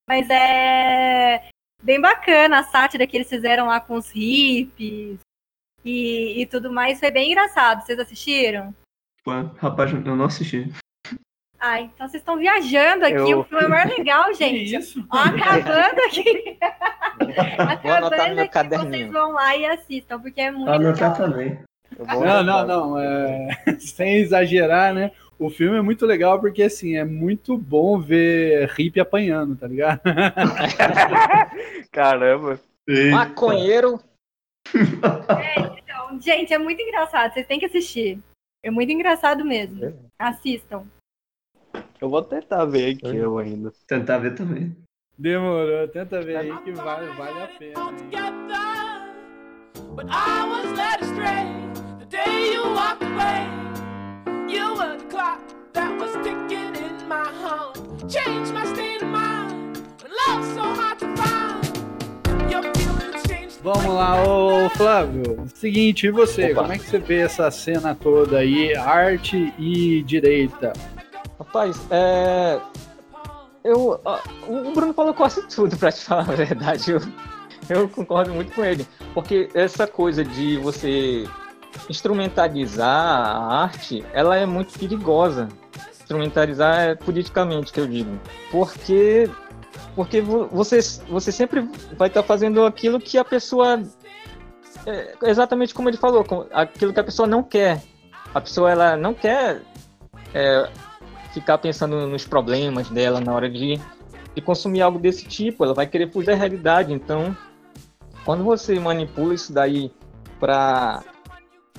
Speaker 4: mas é bem bacana a sátira que eles fizeram lá com os hippies e, e tudo mais. Foi bem engraçado. Vocês assistiram?
Speaker 5: Pô, Rapaz, eu não assisti.
Speaker 4: Ah, então vocês estão viajando aqui.
Speaker 7: Eu-
Speaker 4: O filme é mais legal,
Speaker 3: Que
Speaker 4: gente.
Speaker 3: isso?
Speaker 4: Ó, acabando aqui. Acabando
Speaker 6: meu
Speaker 4: aqui, vocês
Speaker 6: caderninho.
Speaker 4: vão lá e assistam, porque é muito
Speaker 5: Anotar
Speaker 4: legal.
Speaker 5: também.
Speaker 7: Eu vou
Speaker 3: Não, não, não. é, Sem exagerar, né? O filme é muito legal porque, assim, é muito bom ver hippie apanhando, tá ligado?
Speaker 7: Caramba.
Speaker 6: Maconheiro.
Speaker 4: Então, gente, é muito engraçado. Vocês têm que assistir. É muito engraçado mesmo. Assistam.
Speaker 7: Eu vou tentar ver aqui eu ainda.
Speaker 5: Tentar ver também.
Speaker 3: Demorou, tenta ver aí que vale, vale a pena.
Speaker 8: together, but I was led astray the day you walked away. You were the clock that was ticking in my heart, changed my state of mind. When love's so hard to find, your feelings changed.
Speaker 3: Vamos lá, ô Flávio. Seguinte, e você?
Speaker 6: Opa.
Speaker 3: Como é que você vê essa cena toda aí, arte e direita?
Speaker 6: Rapaz, é. Eu, o Bruno falou quase tudo, pra te falar a verdade. Eu, eu concordo muito com ele. Porque essa coisa de você instrumentalizar a arte, ela é muito perigosa. Instrumentalizar é politicamente, que eu digo. Porque, porque vo- você, você sempre vai estar fazendo aquilo que a pessoa. é, exatamente como ele falou, aquilo que a pessoa não quer. A pessoa ela não quer é, ficar pensando nos problemas dela na hora de, de consumir algo desse tipo, ela vai querer fugir da realidade. Então, quando você manipula isso daí para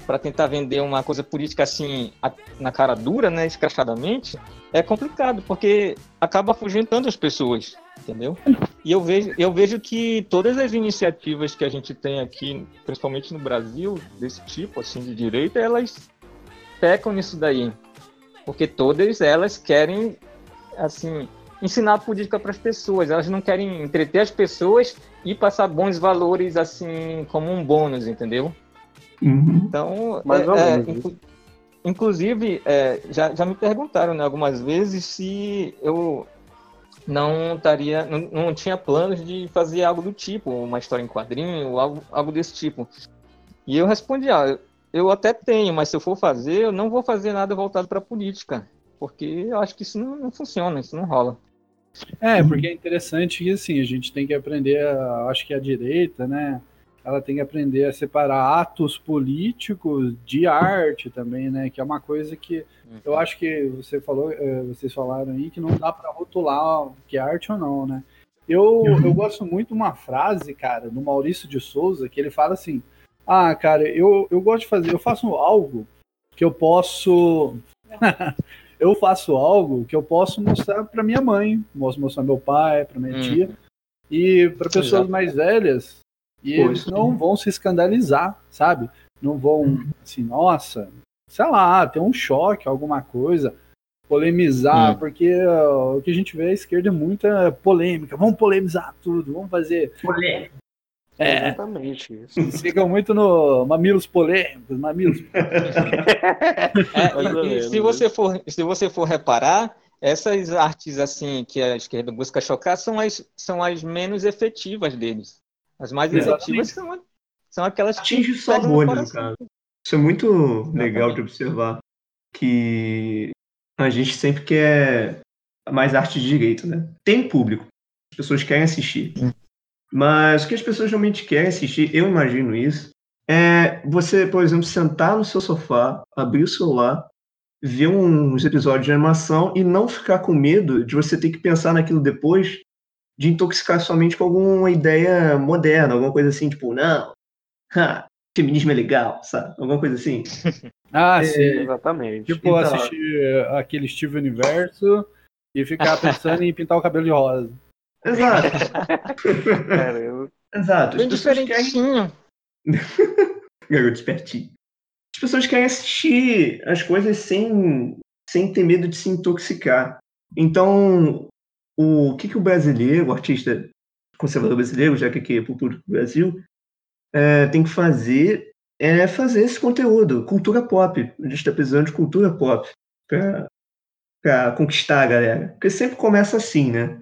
Speaker 6: para tentar vender uma coisa política assim na cara dura, né, escrachadamente, é complicado, porque acaba afugentando as pessoas, entendeu? E eu vejo, eu vejo que todas as iniciativas que a gente tem aqui, principalmente no Brasil, desse tipo, assim, de direita, elas pecam nisso daí porque todas elas querem assim ensinar política para as pessoas. Elas não querem entreter as pessoas e passar bons valores assim como um bônus entendeu?
Speaker 5: Uhum.
Speaker 6: então
Speaker 7: Mais
Speaker 6: é,
Speaker 7: ou
Speaker 6: é,
Speaker 7: menos,
Speaker 6: inclu- inclusive é, já, já me perguntaram né, algumas vezes se eu não estaria não, não tinha planos de fazer algo do tipo uma história em quadrinho algo, algo desse tipo. E eu respondi ah, eu até tenho, mas se eu for fazer, eu não vou fazer nada voltado para política, porque eu acho que isso não, não funciona, isso não rola.
Speaker 3: É, porque é interessante que assim, a gente tem que aprender, a- acho que a direita, né? Ela tem que aprender a separar atos políticos de arte também, né? Que é uma coisa que eu acho que você falou, eh, vocês falaram aí que não dá para rotular o que é arte ou não, né? Eu, eu gosto muito de uma frase, cara, do Maurício de Souza, que ele fala assim: Ah, cara, eu, eu gosto de fazer, eu faço algo que eu posso. eu faço algo que eu posso mostrar para minha mãe, posso mostrar meu pai, para minha
Speaker 6: Hum.
Speaker 3: tia e para pessoas
Speaker 6: Exato.
Speaker 3: mais velhas e
Speaker 5: Pô,
Speaker 3: eles não vão se escandalizar, sabe? Não vão assim, nossa, sei lá, ter um choque, alguma coisa, polemizar,
Speaker 6: Hum.
Speaker 3: porque ó, o que a gente vê à esquerda é muita polêmica, vamos polemizar tudo, vamos fazer. É,
Speaker 7: Exatamente isso.
Speaker 3: ficam muito no mamilos polêmicos, mamilos.
Speaker 6: É, e- e se você for, se você for reparar, essas artes assim que a esquerda busca chocar são as, são as menos efetivas deles. As mais
Speaker 3: Exatamente.
Speaker 6: efetivas são, são aquelas que
Speaker 5: Atinge
Speaker 6: no
Speaker 5: bolhas, no
Speaker 6: coração.
Speaker 5: caso. Isso é muito legal de observar. Que a gente sempre quer mais arte de direito, né? Tem público. As pessoas querem assistir. Mas o que as pessoas realmente querem assistir, eu imagino isso, é você, por exemplo, sentar no seu sofá, abrir o celular, ver uns episódios de animação e não ficar com medo de você ter que pensar naquilo depois, de intoxicar sua mente com alguma ideia moderna, alguma coisa assim, tipo, não, ha, feminismo é legal, sabe? Alguma coisa assim.
Speaker 3: Ah, sim.
Speaker 7: Exatamente.
Speaker 3: Tipo,
Speaker 5: Então-
Speaker 3: assistir aquele Steve Universo e ficar pensando em pintar o cabelo de rosa.
Speaker 5: Exato,
Speaker 7: Caramba.
Speaker 5: exato. As
Speaker 6: Bem
Speaker 5: pessoas querem
Speaker 6: diferentinho.
Speaker 5: Garoto espertinho. As pessoas querem assistir as coisas sem, sem ter medo de se intoxicar. Então, o que, que o brasileiro, o artista conservador brasileiro, já que aqui é pro público do Brasil, é, tem que fazer é fazer esse conteúdo, cultura pop. A gente está precisando de cultura pop para conquistar a galera. Porque sempre começa assim, né?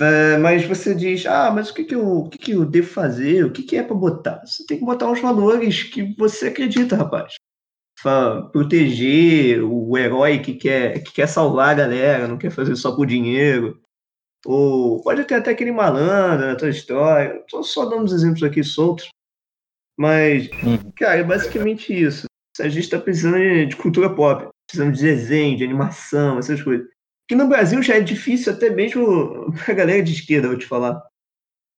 Speaker 5: É, mas você diz, ah, mas o que, que, eu, o que, que eu devo fazer? O que, que é para botar? Você tem que botar os valores que você acredita, rapaz. Pra proteger o herói que quer, que quer salvar a galera, não quer fazer só por dinheiro. Ou pode ter até aquele malandro na tua história. Estou só dando uns exemplos aqui soltos. Mas, cara, é basicamente isso. A gente está precisando de cultura pop, precisando de desenho, de animação, essas coisas. Que no Brasil já é difícil até mesmo pra galera de esquerda, vou te falar.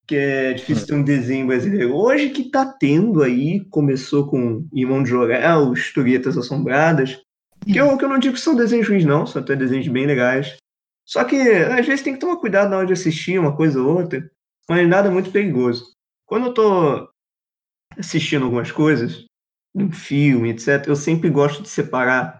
Speaker 5: Que é difícil ter um desenho brasileiro. Hoje que tá tendo aí, começou com Irmão de Jorel, Historietas Assombradas. Que eu, que eu não digo que são desenhos ruins, não, são até desenhos bem legais. Só que às vezes tem que tomar cuidado na hora de assistir uma coisa ou outra, mas nada muito perigoso. Quando eu tô assistindo algumas coisas, um filme, etc., eu sempre gosto de separar,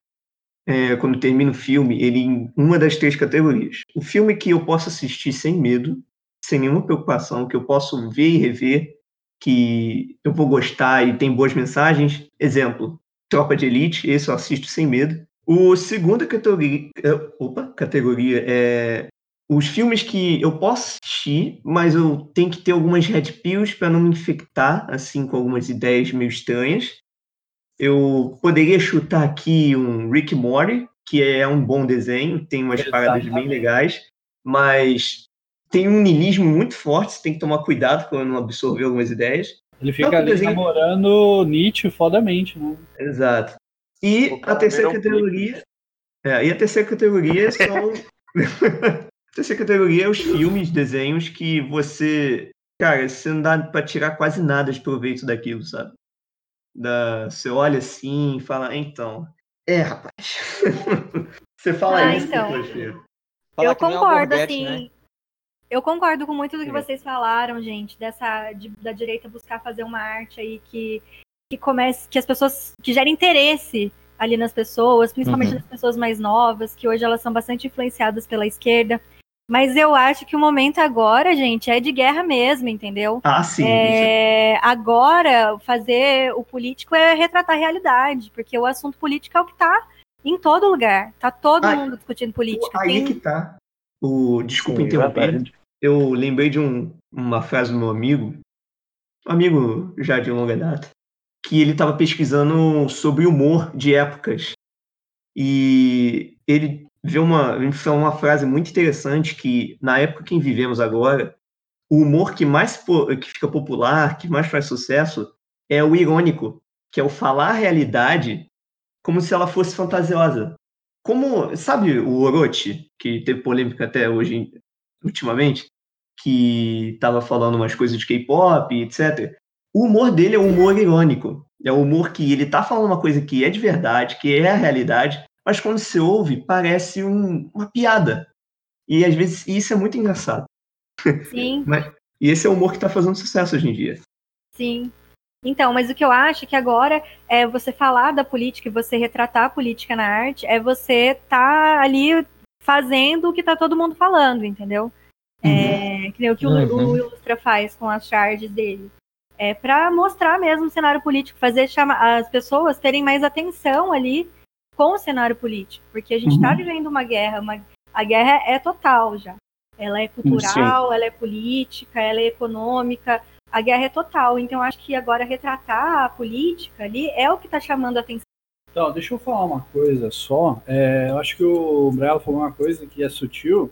Speaker 5: é, quando termino o filme, ele em uma das três categorias. O filme que eu posso assistir sem medo, sem nenhuma preocupação, que eu posso ver e rever, que eu vou gostar e tem boas mensagens. Exemplo, Tropa de Elite, esse eu assisto sem medo. O segunda categoria, opa, categoria é os filmes que eu posso assistir, mas eu tenho que ter algumas red pills para não me infectar, assim, com algumas ideias meio estranhas. Eu poderia chutar aqui um Rick Morty, que é um bom desenho, tem umas paradas bem legais, mas tem um niilismo muito forte, você tem que tomar cuidado para não absorver algumas ideias.
Speaker 3: Ele fica ali desenho... namorando Nietzsche fodamente, né?
Speaker 5: Exato. E a terceira categoria. É, e a terceira categoria são. a terceira categoria é os filmes, desenhos que você. Cara, você não dá pra tirar quase nada de proveito daquilo, sabe? Da, você olha assim e fala, então. É, rapaz. você fala
Speaker 4: Ah,
Speaker 5: isso,
Speaker 4: então.
Speaker 6: Falar
Speaker 4: eu
Speaker 6: o
Speaker 4: concordo,
Speaker 6: Alborguete,
Speaker 4: assim.
Speaker 6: né?
Speaker 4: Eu concordo com muito do que
Speaker 5: É.
Speaker 4: vocês falaram, gente, dessa de- da direita buscar fazer uma arte aí que que comece, que as pessoas que gere interesse ali nas pessoas, principalmente
Speaker 6: Uhum.
Speaker 4: nas pessoas mais novas, que hoje elas são bastante influenciadas pela esquerda. Mas eu acho que o momento agora, gente, é de guerra mesmo, entendeu?
Speaker 5: Ah, sim. isso
Speaker 4: É, agora, fazer o político é retratar a realidade, porque o assunto político é o que tá em todo lugar. Tá todo
Speaker 5: Ah,
Speaker 4: mundo discutindo política.
Speaker 5: Aí
Speaker 4: Tem-
Speaker 5: que tá. O, desculpa
Speaker 7: Sim,
Speaker 5: interromper. Eu lembrei de um- uma frase do meu amigo, um amigo já de longa data, que ele estava pesquisando sobre humor de épocas. E ele viu uma, uma frase muito interessante que, na época que vivemos agora, o humor que mais que fica popular, que mais faz sucesso, é o irônico, que é o falar a realidade como se ela fosse fantasiosa. Como, sabe o Orochi, que teve polêmica até hoje, ultimamente, que estava falando umas coisas de K-pop, etc. O humor dele é um humor irônico. É o humor que ele tá falando uma coisa que é de verdade, que é a realidade, mas quando se ouve, parece um- uma piada. E às vezes isso é muito engraçado.
Speaker 4: Sim,
Speaker 5: E esse é o humor que tá fazendo sucesso hoje em dia.
Speaker 4: sim. Então, mas o que eu acho é que agora é você falar da política e você retratar a política na arte, é você tá ali fazendo o que tá todo mundo falando, entendeu? É, que nem o que o,
Speaker 6: Uhum.
Speaker 4: o Ilustra faz com as charges dele. É para mostrar mesmo o cenário político, fazer chama, as pessoas terem mais atenção ali com o cenário político, porque a gente está
Speaker 5: Uhum.
Speaker 4: vivendo uma guerra, uma, a guerra é total já. Ela é cultural, ela é política, ela é econômica, a guerra é total. Então, acho que agora retratar a política ali é o que está chamando a atenção.
Speaker 3: Então, deixa eu falar uma coisa só. É, eu acho que o Brelo falou uma coisa que é sutil,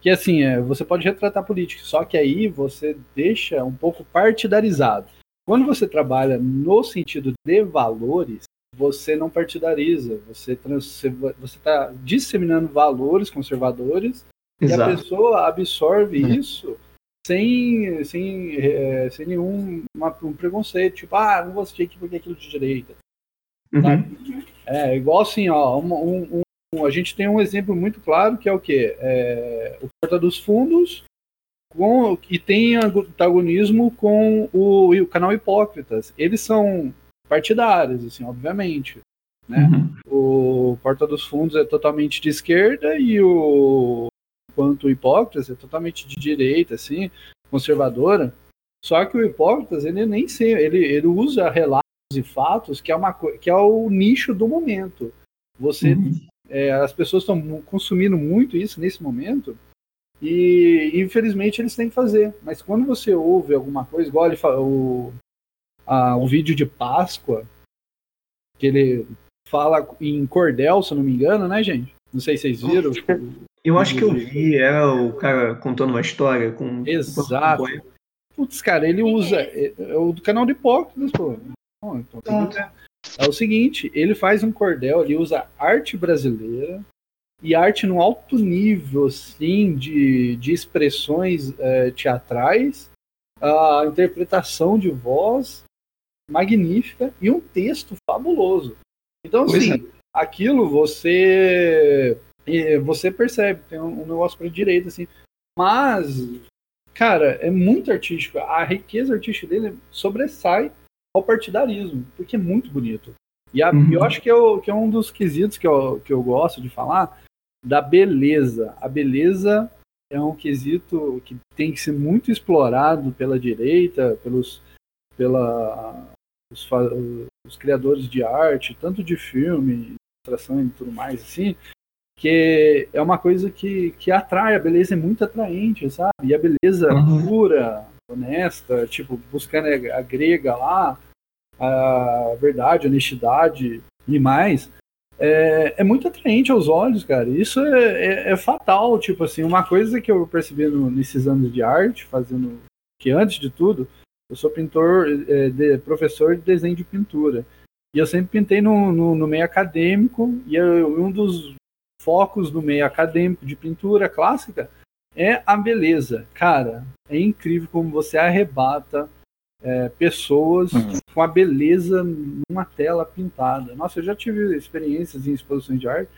Speaker 3: que assim, é, você pode retratar política, só que aí você deixa um pouco partidarizado. Quando você trabalha no sentido de valores, você não partidariza, você está disseminando valores conservadores e a
Speaker 5: Exato.
Speaker 3: pessoa absorve
Speaker 6: Uhum.
Speaker 3: isso sem, sem, é, sem nenhum uma- um preconceito, tipo, ah, não vou assistir aqui porque é aquilo de direita.
Speaker 5: Uhum.
Speaker 3: É igual assim, ó, um, um- um- a gente tem um exemplo muito claro que é o quê? É, o Porta dos Fundos com, e tem antagonismo com o, o canal Hipócritas. Eles são partidários, assim, obviamente. Né?
Speaker 5: Uhum.
Speaker 3: O Porta dos Fundos é totalmente de esquerda e o quanto o Hipócritas é totalmente de direita, assim, conservadora. Só que o Hipócritas, ele nem sei, ele, ele usa relatos e fatos que é, uma, que é o nicho do momento. Você, é, as pessoas estão consumindo muito isso nesse momento e infelizmente eles têm que fazer. Mas quando você ouve alguma coisa, igual ele o, a, o vídeo de Páscoa, que ele fala em cordel, se eu não me engano, né, gente? Não sei se vocês viram.
Speaker 5: Eu acho que eu vi, era o cara contando uma história com.
Speaker 3: Exato. Putz, cara, ele usa. É, é o do canal de Hipócritas, pô. Então que ver. É o seguinte, ele faz um cordel, ele usa arte brasileira e arte no alto nível, assim, de, de expressões eh, teatrais, a interpretação de voz magnífica e um texto fabuloso. Então,
Speaker 5: Pois
Speaker 3: assim, aquilo você você percebe, tem um, negócio para direita, assim. Mas, cara, é muito artístico. A riqueza artística dele sobressai ao partidarismo, porque é muito bonito. E a-
Speaker 5: Uhum.
Speaker 3: eu acho que é, que é um dos quesitos que eu, que eu gosto de falar da beleza. A beleza é um quesito que tem que ser muito explorado pela direita, pelos pela, os, os criadores de arte, tanto de filme, ilustração e tudo mais, assim, que é uma coisa que, que atrai, a beleza é muito atraente, sabe? E a beleza
Speaker 5: Uhum.
Speaker 3: pura, honesta, tipo, buscando a grega lá, a verdade, a honestidade e mais, é, é muito atraente aos olhos, cara. Isso é, é- é fatal, tipo assim, uma coisa que eu percebi no- nesses anos de arte, fazendo que antes de tudo, eu sou pintor, é, de- professor de desenho de pintura. E eu sempre pintei no, no, no meio acadêmico, e eu- um dos focos do meio acadêmico de pintura clássica é a beleza. Cara, é incrível como você arrebata é, pessoas com a beleza numa tela pintada. Nossa, eu já tive experiências em exposições de arte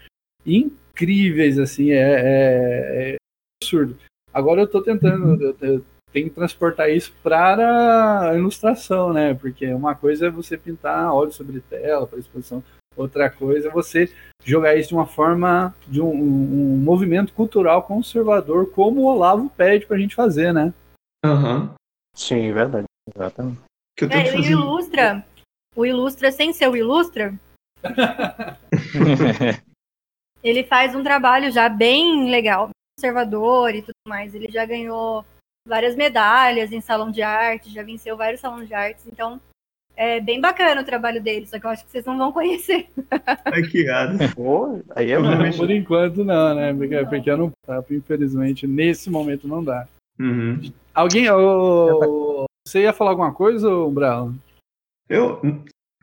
Speaker 3: incríveis, assim, é, é- é absurdo. Agora eu tô tentando, eu, eu tenho que transportar isso para a ilustração, né? Porque uma coisa é você pintar óleo sobre tela para exposição, outra coisa é você jogar isso de uma forma, de um, um movimento cultural conservador, como o Olavo pede pra gente fazer, né?
Speaker 5: Aham.
Speaker 7: Sim, verdade.
Speaker 6: Exatamente.
Speaker 5: Que eu
Speaker 4: É,
Speaker 5: fazer.
Speaker 4: ilustra. O ilustra sem ser o ilustra, ele faz um trabalho já bem legal, conservador e tudo mais. Ele já ganhou várias medalhas em salão de arte, já venceu vários salões de artes, então é bem bacana o trabalho dele, só que eu acho que vocês não vão conhecer.
Speaker 5: Ai, que.
Speaker 7: Pô, aí é
Speaker 5: Uhum.
Speaker 7: muito.
Speaker 3: Por enquanto não, né? Porque, porque eu não infelizmente, nesse momento não dá.
Speaker 5: Uhum.
Speaker 3: Alguém, ô, você ia falar alguma coisa, Umbral?
Speaker 5: Eu.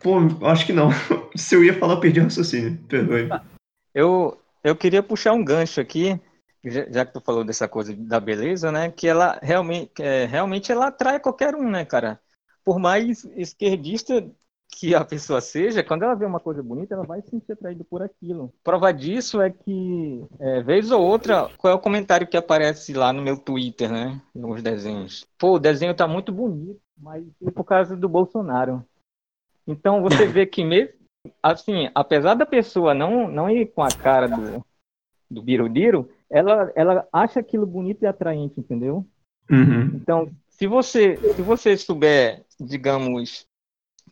Speaker 5: Pô, acho que não. Se eu ia falar, eu perdi o raciocínio. Perdoe.
Speaker 6: Eu, eu queria puxar um gancho aqui, já, que tu falou dessa coisa da beleza, né? Que ela realmente, é, realmente ela atrai qualquer um, né, cara? Por mais esquerdista que a pessoa seja, quando ela vê uma coisa bonita, ela vai se sentir atraída por aquilo. Prova disso é que, é, vez ou outra, qual é o comentário que aparece lá no meu Twitter, né? Nos desenhos. Pô, o desenho tá muito bonito, mas é por causa do Bolsonaro. Então você vê que mesmo assim, apesar da pessoa não, não ir com a cara do, do Birudiro, ela, ela acha aquilo bonito e atraente, entendeu?
Speaker 5: Uhum.
Speaker 6: Então, se você, se você souber, digamos,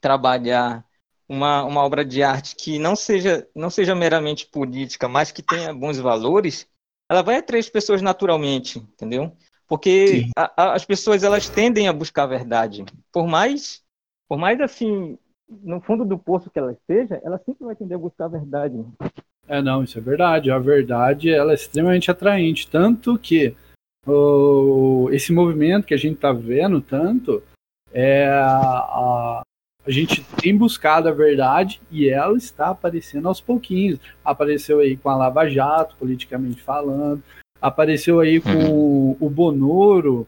Speaker 6: trabalhar uma, uma obra de arte que não seja, não seja meramente política, mas que tenha bons valores, ela vai atrair as pessoas naturalmente, entendeu? Porque a- a- as pessoas elas tendem a buscar a verdade. Por mais, por mais assim, no fundo do poço que ela esteja, ela sempre vai tender a buscar a verdade.
Speaker 3: É, não, isso é verdade. A verdade ela é extremamente atraente. Tanto que o, esse movimento que a gente está vendo tanto é a, a, gente tem buscado a verdade e ela está aparecendo aos pouquinhos. Apareceu aí com a Lava Jato, politicamente falando, apareceu aí com o Bonoro,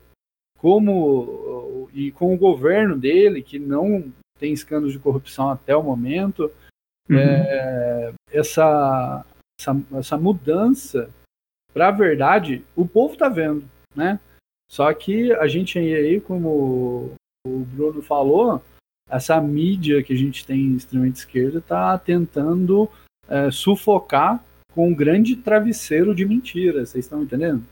Speaker 3: como e com o governo dele, que não tem escândalos de corrupção até o momento
Speaker 5: Uhum.
Speaker 3: é, essa, essa, essa mudança para a verdade, o povo tá vendo, né? Só que a gente aí, como o Bruno falou, essa mídia que a gente tem extremamente esquerda está tentando é, sufocar com um grande travesseiro de mentiras. Vocês estão entendendo?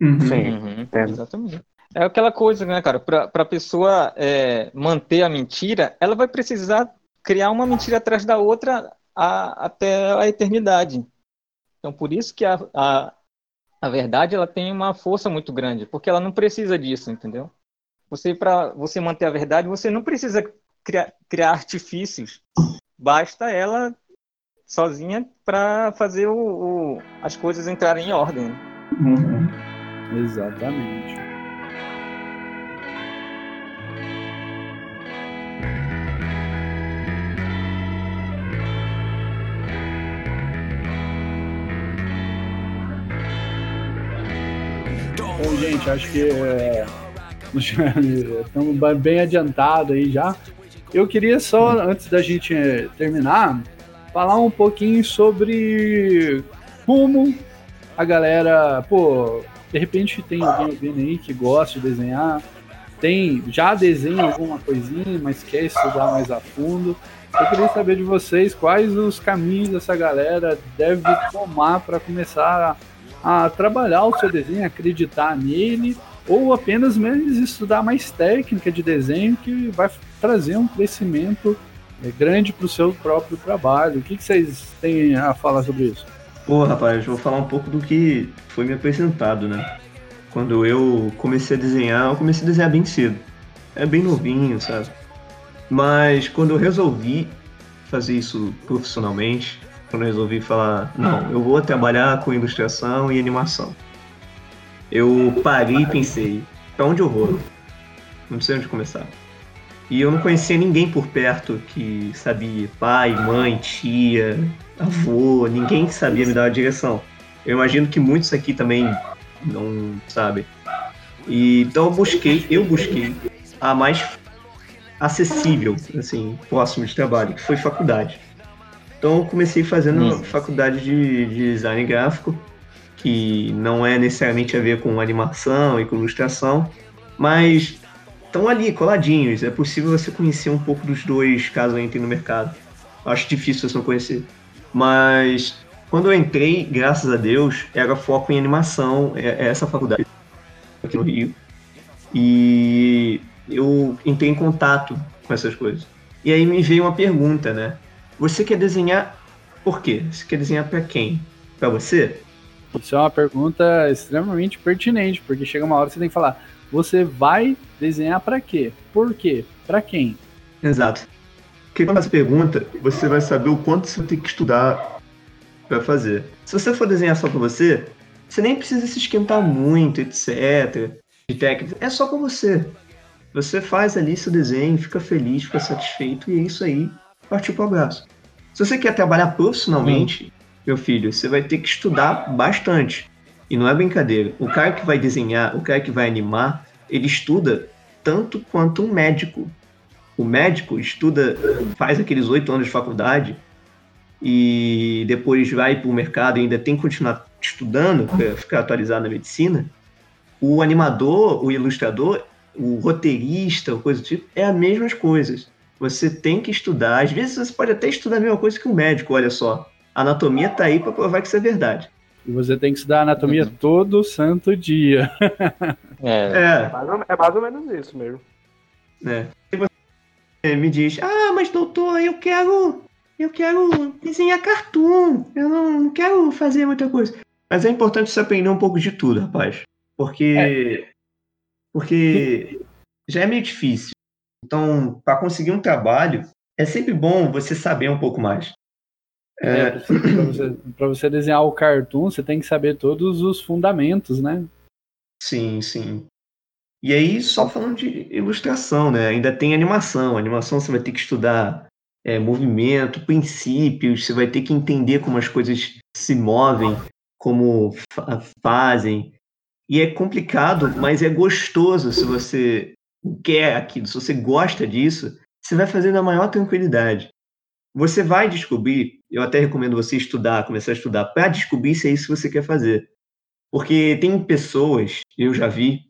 Speaker 5: Uhum.
Speaker 7: Sim.
Speaker 6: Uhum, exatamente. É aquela coisa, né, cara? Para a pessoa é, manter a mentira, ela vai precisar criar uma mentira atrás da outra a, até a eternidade. Então, por isso que a, a, a verdade ela tem uma força muito grande, porque ela não precisa disso, entendeu? Você para você manter a verdade, você não precisa criar, criar artifícios. Basta ela sozinha para fazer o, o, as coisas entrarem em ordem.
Speaker 5: Uhum.
Speaker 3: Exatamente. Bom, gente, acho que é, estamos bem adiantados aí já. Eu queria só, antes da gente terminar, falar um pouquinho sobre como a galera, pô, de repente tem alguém aí que gosta de desenhar, tem, já desenha alguma coisinha, mas quer estudar mais a fundo. Eu queria saber de vocês quais os caminhos essa galera deve tomar para começar a, a trabalhar o seu desenho, acreditar nele, ou apenas mesmo estudar mais técnica de desenho que vai trazer um crescimento é, grande para o seu próprio trabalho. O que, que vocês têm a falar sobre isso?
Speaker 5: Pô, rapaz, eu vou falar um pouco do que foi me apresentado, né? Quando eu comecei a desenhar, eu comecei a desenhar bem cedo. É bem novinho, sabe? Mas quando eu resolvi fazer isso profissionalmente, quando eu resolvi falar, não, eu vou trabalhar com ilustração e animação. Eu parei e pensei, pra onde eu vou? Não sei onde começar. E eu não conhecia ninguém por perto que sabia, pai, mãe, tia, avô, ninguém que sabia me dar a direção. Eu imagino que muitos aqui também não sabem. E, então eu busquei, eu busquei a mais acessível, assim, próximo de trabalho, que foi faculdade. Então eu comecei fazendo faculdade de, de design gráfico, que não é necessariamente a ver com animação e com ilustração, mas estão ali, coladinhos. É possível você conhecer um pouco dos dois caso entre no mercado. Acho difícil você não conhecer. Mas quando eu entrei, graças a Deus, era foco em animação, é, é essa faculdade aqui no Rio. E eu entrei em contato com essas coisas. E aí me veio uma pergunta, né? Você quer desenhar por quê? Você quer desenhar para quem? Para você?
Speaker 3: Isso é uma pergunta extremamente pertinente, porque chega uma hora que você tem que falar: você vai desenhar para quê? Por quê? Para quem?
Speaker 5: Exato. Porque quando você pergunta, você vai saber o quanto você tem que estudar para fazer. Se você for desenhar só para você, você nem precisa se esquentar muito, etc. De técnica. É só para você. Você faz ali seu desenho, fica feliz, fica satisfeito e é isso aí. Partiu pro abraço. Se você quer trabalhar profissionalmente, meu filho, você vai ter que estudar bastante. E não é brincadeira. O cara que vai desenhar, o cara que vai animar, ele estuda tanto quanto um médico. O médico estuda, faz aqueles oito anos de faculdade e depois vai para o mercado e ainda tem que continuar estudando para ficar atualizado na medicina. O animador, o ilustrador, o roteirista, coisa do tipo, é as mesmas coisas. Você tem que estudar. Às vezes você pode até estudar a mesma coisa que um médico, olha só. A anatomia está aí para provar que isso é verdade.
Speaker 3: E você tem que estudar anatomia uhum. todo santo dia.
Speaker 7: é. É. Mais ou, é mais ou menos isso mesmo.
Speaker 5: É. E você me diz, ah, mas doutor, eu quero. Eu quero desenhar cartoon. Eu não, não quero fazer muita coisa. Mas é importante você aprender um pouco de tudo, rapaz. Porque. É. Porque já é meio difícil. Então, para conseguir um trabalho, é sempre bom você saber um pouco mais.
Speaker 3: É, é para você, você, desenhar o cartoon, você tem que saber todos os fundamentos, né?
Speaker 5: Sim, sim. E aí, só falando de ilustração, né? Ainda tem animação. Animação você vai ter que estudar é, movimento, princípios, você vai ter que entender como as coisas se movem, como fa fazem. E é complicado, mas é gostoso se você quer aquilo, se você gosta disso, você vai fazer na maior tranquilidade. Você vai descobrir, eu até recomendo você estudar, começar a estudar, para descobrir se é isso que você quer fazer. Porque tem pessoas, eu já vi,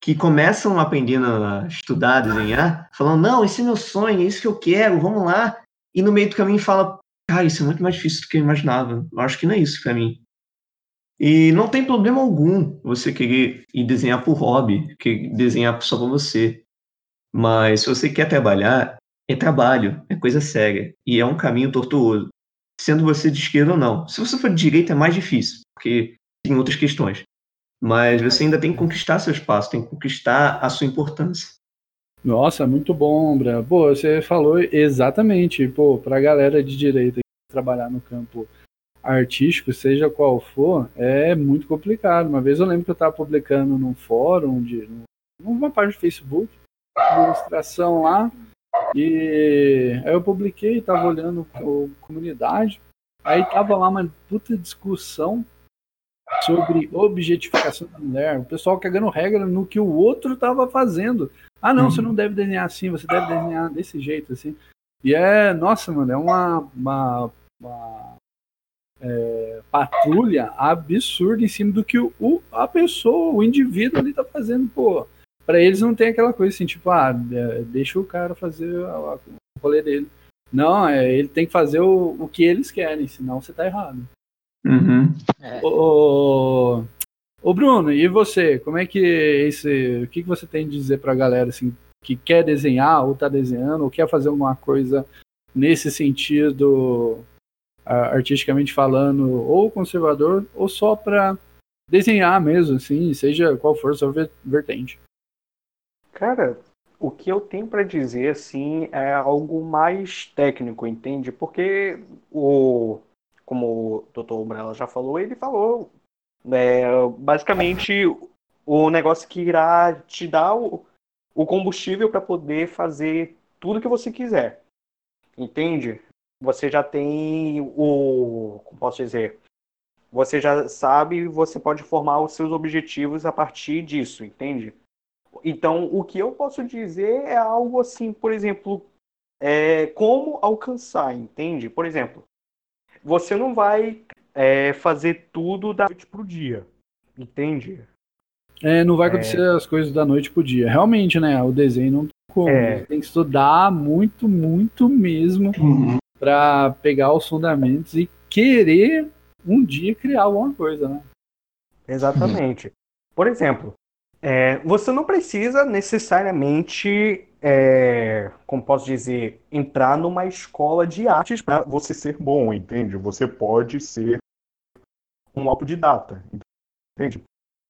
Speaker 5: que começam aprendendo a estudar, desenhar, falando, não, esse é meu sonho, é isso que eu quero, vamos lá. E no meio do caminho fala, cara, isso é muito mais difícil do que eu imaginava. Eu acho que não é isso para mim. E não tem problema algum você querer ir desenhar por hobby, que desenhar só pra você. Mas se você quer trabalhar, é trabalho, é coisa séria. E é um caminho tortuoso. Sendo você de esquerda ou não. Se você for de direita, é mais difícil, porque tem outras questões. Mas você ainda tem que conquistar seu espaço, tem que conquistar a sua importância.
Speaker 3: Nossa, muito bom, Bra. Pô, você falou exatamente, pô, pra galera de direita trabalhar no campo artístico, seja qual for, é muito complicado. Uma vez eu lembro que eu estava publicando num fórum, de, numa página do Facebook, uma ilustração lá, e aí eu publiquei, estava olhando a comunidade, aí tava lá uma puta discussão sobre objetificação da mulher, o pessoal cagando regra no que o outro estava fazendo. Ah, não, você não deve desenhar assim, você deve desenhar desse jeito, assim. E é, nossa, mano, é uma, uma, uma é, patrulha absurda em cima do que o, o, a pessoa, o indivíduo ali tá fazendo, pô. Pra eles não tem aquela coisa assim, tipo, ah, é, deixa o cara fazer o rolê dele. Não, é, ele tem que fazer o, o que eles querem, senão você tá errado.
Speaker 5: Uhum.
Speaker 3: Ô, ô Bruno, e você? Como é que esse. O que, que você tem de dizer pra galera assim, que quer desenhar, ou tá desenhando, ou quer fazer alguma coisa nesse sentido, artisticamente falando, ou conservador, ou só pra desenhar mesmo, assim, seja qual for a sua ver- vertente.
Speaker 7: Cara, o que eu tenho pra dizer assim é algo mais técnico, entende? Porque o, como o Dr. Umbrella já falou, ele falou é, basicamente o negócio que irá te dar o, o combustível para poder fazer tudo que você quiser, entende? Você já tem o, como posso dizer, você já sabe, você pode formar os seus objetivos a partir disso, entende? Então, o que eu posso dizer é algo assim, por exemplo, é, como alcançar, entende? Por exemplo, você não vai é, fazer tudo da noite pro dia, entende?
Speaker 3: É, não vai acontecer as coisas da noite pro dia. Realmente, né? O desenho não tem como.
Speaker 7: É.
Speaker 3: Você Tem que estudar muito, muito mesmo pra pegar os fundamentos e querer um dia criar alguma coisa, né?
Speaker 7: Exatamente. Por exemplo, é, você não precisa necessariamente, é, como posso dizer, entrar numa escola de artes
Speaker 9: Pra você ser bom, entende? Você pode ser um autodidata, entende?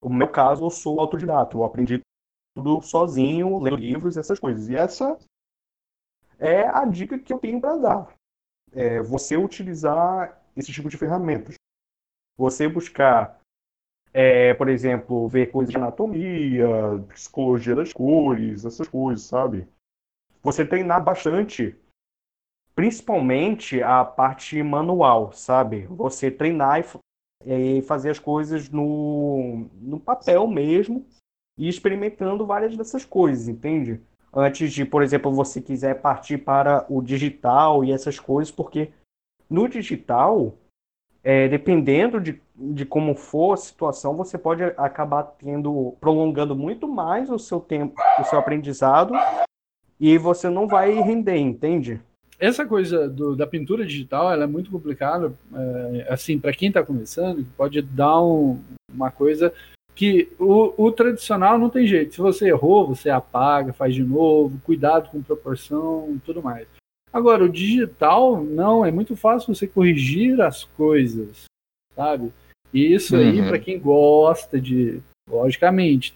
Speaker 7: No meu caso, eu sou autodidata. Eu aprendi tudo sozinho, lendo livros, essas coisas. E essa é a dica que eu tenho para dar. É você utilizar esse tipo de ferramentas. Você buscar, é, por exemplo, ver coisas de anatomia, psicologia das cores, essas coisas, sabe? Você treinar bastante, principalmente a parte manual, sabe? Você treinar e e fazer as coisas no, no papel mesmo e experimentando várias dessas coisas, entende? Antes de, por exemplo, você quiser partir para o digital e essas coisas, porque no digital, é, dependendo de, de como for a situação, você pode acabar tendo, prolongando muito mais o seu tempo, o seu aprendizado, e você não vai render, entende?
Speaker 3: Essa coisa do- da pintura digital, ela é muito complicada. é, assim, para quem tá começando, pode dar um- uma coisa que o, o tradicional não tem jeito. Se você errou, você apaga, faz de novo, cuidado com proporção e tudo mais. Agora, o digital, não, é muito fácil você corrigir as coisas, sabe? E isso aí,
Speaker 5: Uhum.
Speaker 3: para quem gosta de, logicamente,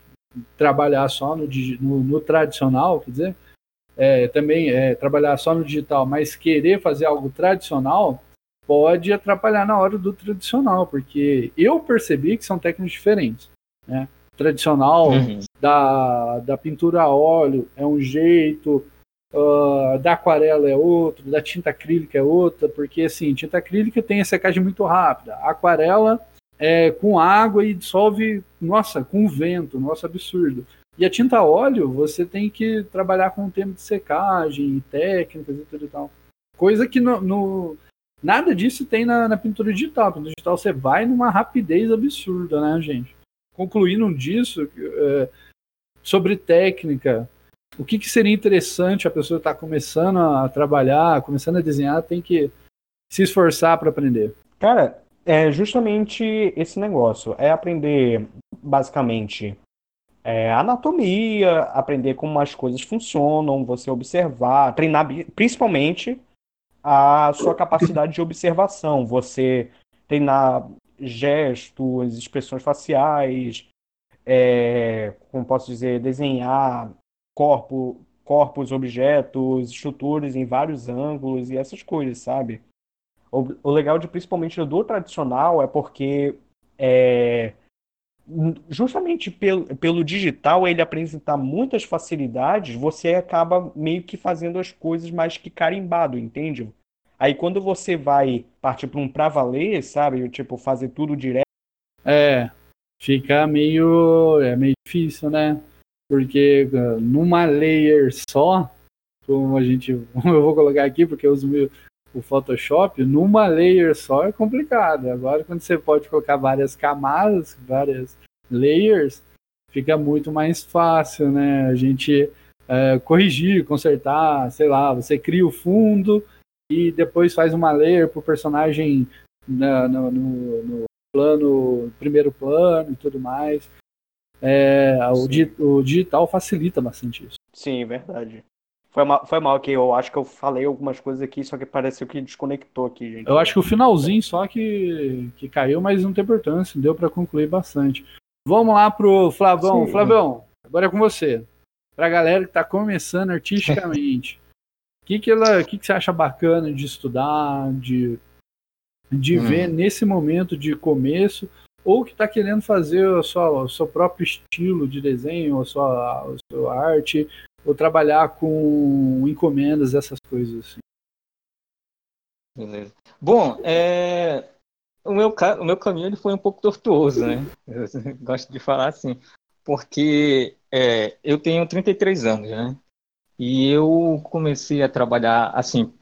Speaker 3: trabalhar só no, no, no tradicional, quer dizer, é, também é, trabalhar só no digital, mas querer fazer algo tradicional, pode atrapalhar na hora do tradicional, porque eu percebi que são técnicas diferentes. Né? Tradicional
Speaker 6: Uhum.
Speaker 3: da, da pintura a óleo é um jeito, ah, da aquarela é outro, da tinta acrílica é outra, porque assim, tinta acrílica tem a secagem muito rápida, a aquarela é com água e dissolve, nossa, com vento, nossa, absurdo. E a tinta a óleo, você tem que trabalhar com o tempo de secagem, técnicas e tudo e tal. Coisa que no, no- nada disso tem na, na pintura digital. Na pintura digital você vai numa rapidez absurda, né, gente? Concluindo disso, é, sobre técnica, o que, que seria interessante a pessoa estar começando a trabalhar, começando a desenhar, tem que se esforçar para aprender.
Speaker 7: Cara, é justamente esse negócio. É aprender, basicamente, é, anatomia, aprender como as coisas funcionam, você observar, treinar principalmente a sua capacidade de observação, você treinar gestos, expressões faciais, é, como posso dizer, desenhar corpo, corpos, objetos, estruturas em vários ângulos e essas coisas, sabe? O, o legal de principalmente do tradicional é porque é, justamente pelo, pelo digital ele apresentar muitas facilidades, você acaba meio que fazendo as coisas mais que carimbado, entende? Aí quando você vai partir para um pra valer, sabe? Tipo, fazer tudo direto.
Speaker 3: É, fica meio, é meio difícil, né? Porque uh, numa layer só, como a gente, eu vou colocar aqui porque eu uso o Photoshop, numa layer só é complicado. Agora quando você pode colocar várias camadas, várias layers, fica muito mais fácil, né? A gente é, corrigir, consertar, sei lá, você cria o fundo e depois faz uma layer pro personagem na- no- no- no plano, primeiro plano e tudo mais. É, o, di- o digital facilita bastante isso.
Speaker 7: Sim, verdade. Foi mal, foi mal que eu acho que eu falei algumas coisas aqui, só que pareceu que desconectou aqui, gente.
Speaker 3: Eu acho que o finalzinho só que, que caiu, mas não tem importância, deu para concluir bastante. Vamos lá pro Flavão.
Speaker 7: Sim.
Speaker 3: Flavão, agora é com você. Pra galera que tá começando artisticamente, o que, que, ela, que, que você acha bacana de estudar, de, de
Speaker 6: Hum.
Speaker 3: ver nesse momento de começo, ou que tá querendo fazer o seu, o seu próprio estilo de desenho, a sua, a sua arte, ou trabalhar com encomendas, essas coisas assim.
Speaker 6: Beleza. Bom, é, o, meu, o meu caminho ele foi um pouco tortuoso, né? Eu gosto de falar assim, porque é, eu tenho 33 anos, né? E eu comecei a trabalhar assim,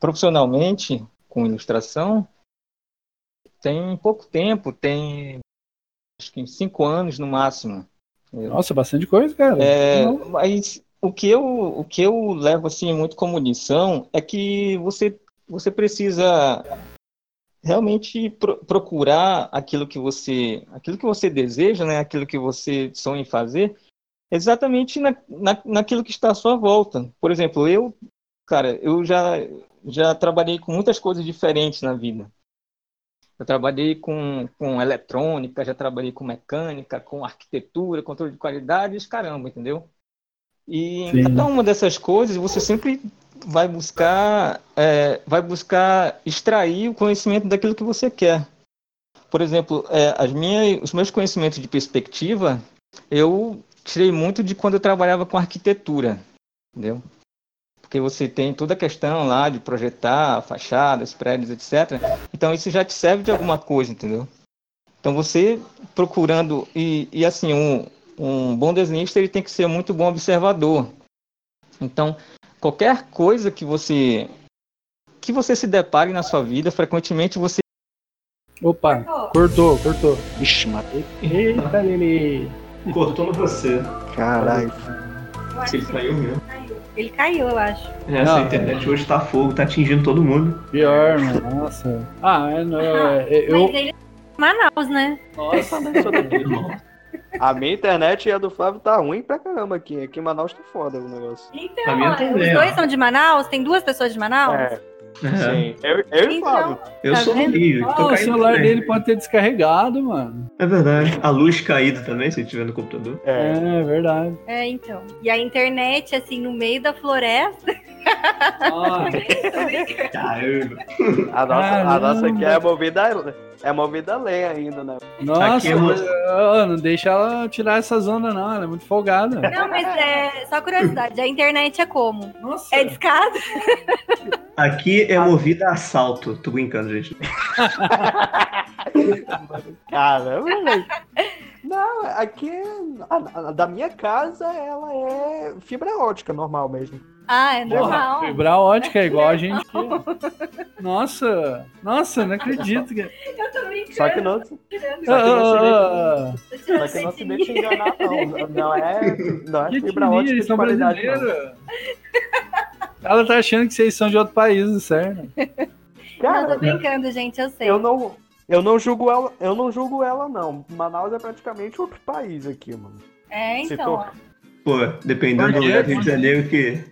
Speaker 6: profissionalmente com ilustração tem pouco tempo, tem acho que cinco anos no máximo.
Speaker 3: Nossa, bastante coisa, cara.
Speaker 6: É,
Speaker 3: Não.
Speaker 6: mas o que eu o que eu levo assim muito como lição é que você você precisa realmente pro- procurar aquilo que você aquilo que você deseja, né? Aquilo que você sonha em fazer, exatamente na, na, naquilo que está à sua volta. Por exemplo, eu, cara, eu já já trabalhei com muitas coisas diferentes na vida. Eu trabalhei com, com eletrônica, já trabalhei com mecânica, com arquitetura, controle de qualidades, caramba, entendeu? E
Speaker 3: Sim.
Speaker 6: em cada uma dessas coisas você sempre vai buscar, é, vai buscar extrair o conhecimento daquilo que você quer. Por exemplo, é, as minhas, os meus conhecimentos de perspectiva, eu tirei muito de quando eu trabalhava com arquitetura, entendeu? Porque você tem toda a questão lá de projetar fachadas, prédios, etc. Então isso já te serve de alguma coisa, entendeu? Então você procurando e, e assim um, um bom desenhista ele tem que ser muito bom observador. Então qualquer coisa que você que você se depare na sua vida, frequentemente você
Speaker 3: Opa, cortou, cortou. Ixi, matei. Eita, Lili.
Speaker 5: Cortou no você.
Speaker 7: Caralho.
Speaker 5: Ele caiu mesmo.
Speaker 4: Ele caiu, eu acho.
Speaker 5: Essa
Speaker 3: Não,
Speaker 5: internet hoje tá fogo, tá atingindo todo mundo.
Speaker 3: Pior, mano. Nossa. Ah, é, não, é, é, eu.
Speaker 4: Mas ele é Manaus, né?
Speaker 3: Nossa,
Speaker 7: A minha internet e a do Flávio tá ruim pra caramba aqui. Aqui em Manaus tá foda o negócio.
Speaker 4: Então,
Speaker 5: A minha
Speaker 4: ó,
Speaker 5: também,
Speaker 4: os dois são de Manaus? Tem duas pessoas de Manaus?
Speaker 7: É,
Speaker 5: É,
Speaker 7: sim. Eu, eu e o Flávio.
Speaker 4: Então,
Speaker 5: eu
Speaker 4: Tá
Speaker 5: sou do
Speaker 4: vendo?
Speaker 5: Rio, tô
Speaker 3: Ah, o celular
Speaker 5: também.
Speaker 3: dele pode ter descarregado, mano.
Speaker 5: É verdade. A luz caída também, se tiver no computador.
Speaker 7: É.
Speaker 3: É, verdade.
Speaker 4: é, então. E a internet, assim, no meio da floresta.
Speaker 3: Ah,
Speaker 5: Caramba.
Speaker 7: A nossa, a
Speaker 3: Caramba.
Speaker 7: nossa aqui é movida, é movida a lenha ainda, né?
Speaker 3: nossa,
Speaker 5: Aqui é
Speaker 3: não deixa ela tirar essa zona, não. Ela é muito folgada.
Speaker 4: Não, mas é só curiosidade. A internet é como?
Speaker 3: Nossa.
Speaker 4: É discada?
Speaker 5: Aqui é movida a assalto. Tô brincando, gente.
Speaker 7: Caramba, velho. Não, aqui é- a, a da minha casa ela é fibra ótica normal mesmo.
Speaker 4: Ah, é
Speaker 3: Porra,
Speaker 4: normal.
Speaker 3: fibra ótica é igual a gente. Nossa, nossa, não acredito.
Speaker 4: Tô brincando.
Speaker 7: Só que não. Só que não se
Speaker 3: Ah,
Speaker 4: Tô tirando
Speaker 7: só que não se deixa enganar não. Não é, não é
Speaker 3: que
Speaker 7: fibra ótica
Speaker 3: eles
Speaker 7: de
Speaker 3: são
Speaker 7: qualidade.
Speaker 3: Ela tá achando que vocês são de outro país, certo?
Speaker 4: Não, tô
Speaker 7: Cara,
Speaker 4: brincando, gente, eu sei.
Speaker 7: eu não Eu não julgo ela, eu não julgo ela, não. Manaus é praticamente outro país aqui, mano.
Speaker 4: É, então.
Speaker 7: for-
Speaker 5: Pô, dependendo do lugar do Rio de
Speaker 3: quê?
Speaker 5: Janeiro que.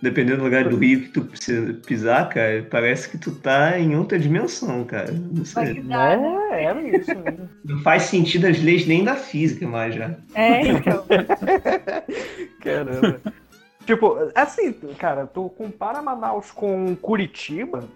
Speaker 5: Dependendo do lugar do Rio que tu precisa pisar, cara, parece que tu tá em outra dimensão, cara. Não sei.
Speaker 4: risada.
Speaker 7: É, é isso. né?
Speaker 5: Não faz sentido as leis nem da física mais já.
Speaker 4: É, então.
Speaker 7: Caramba. tipo, assim, cara, tu compara Manaus com Curitiba,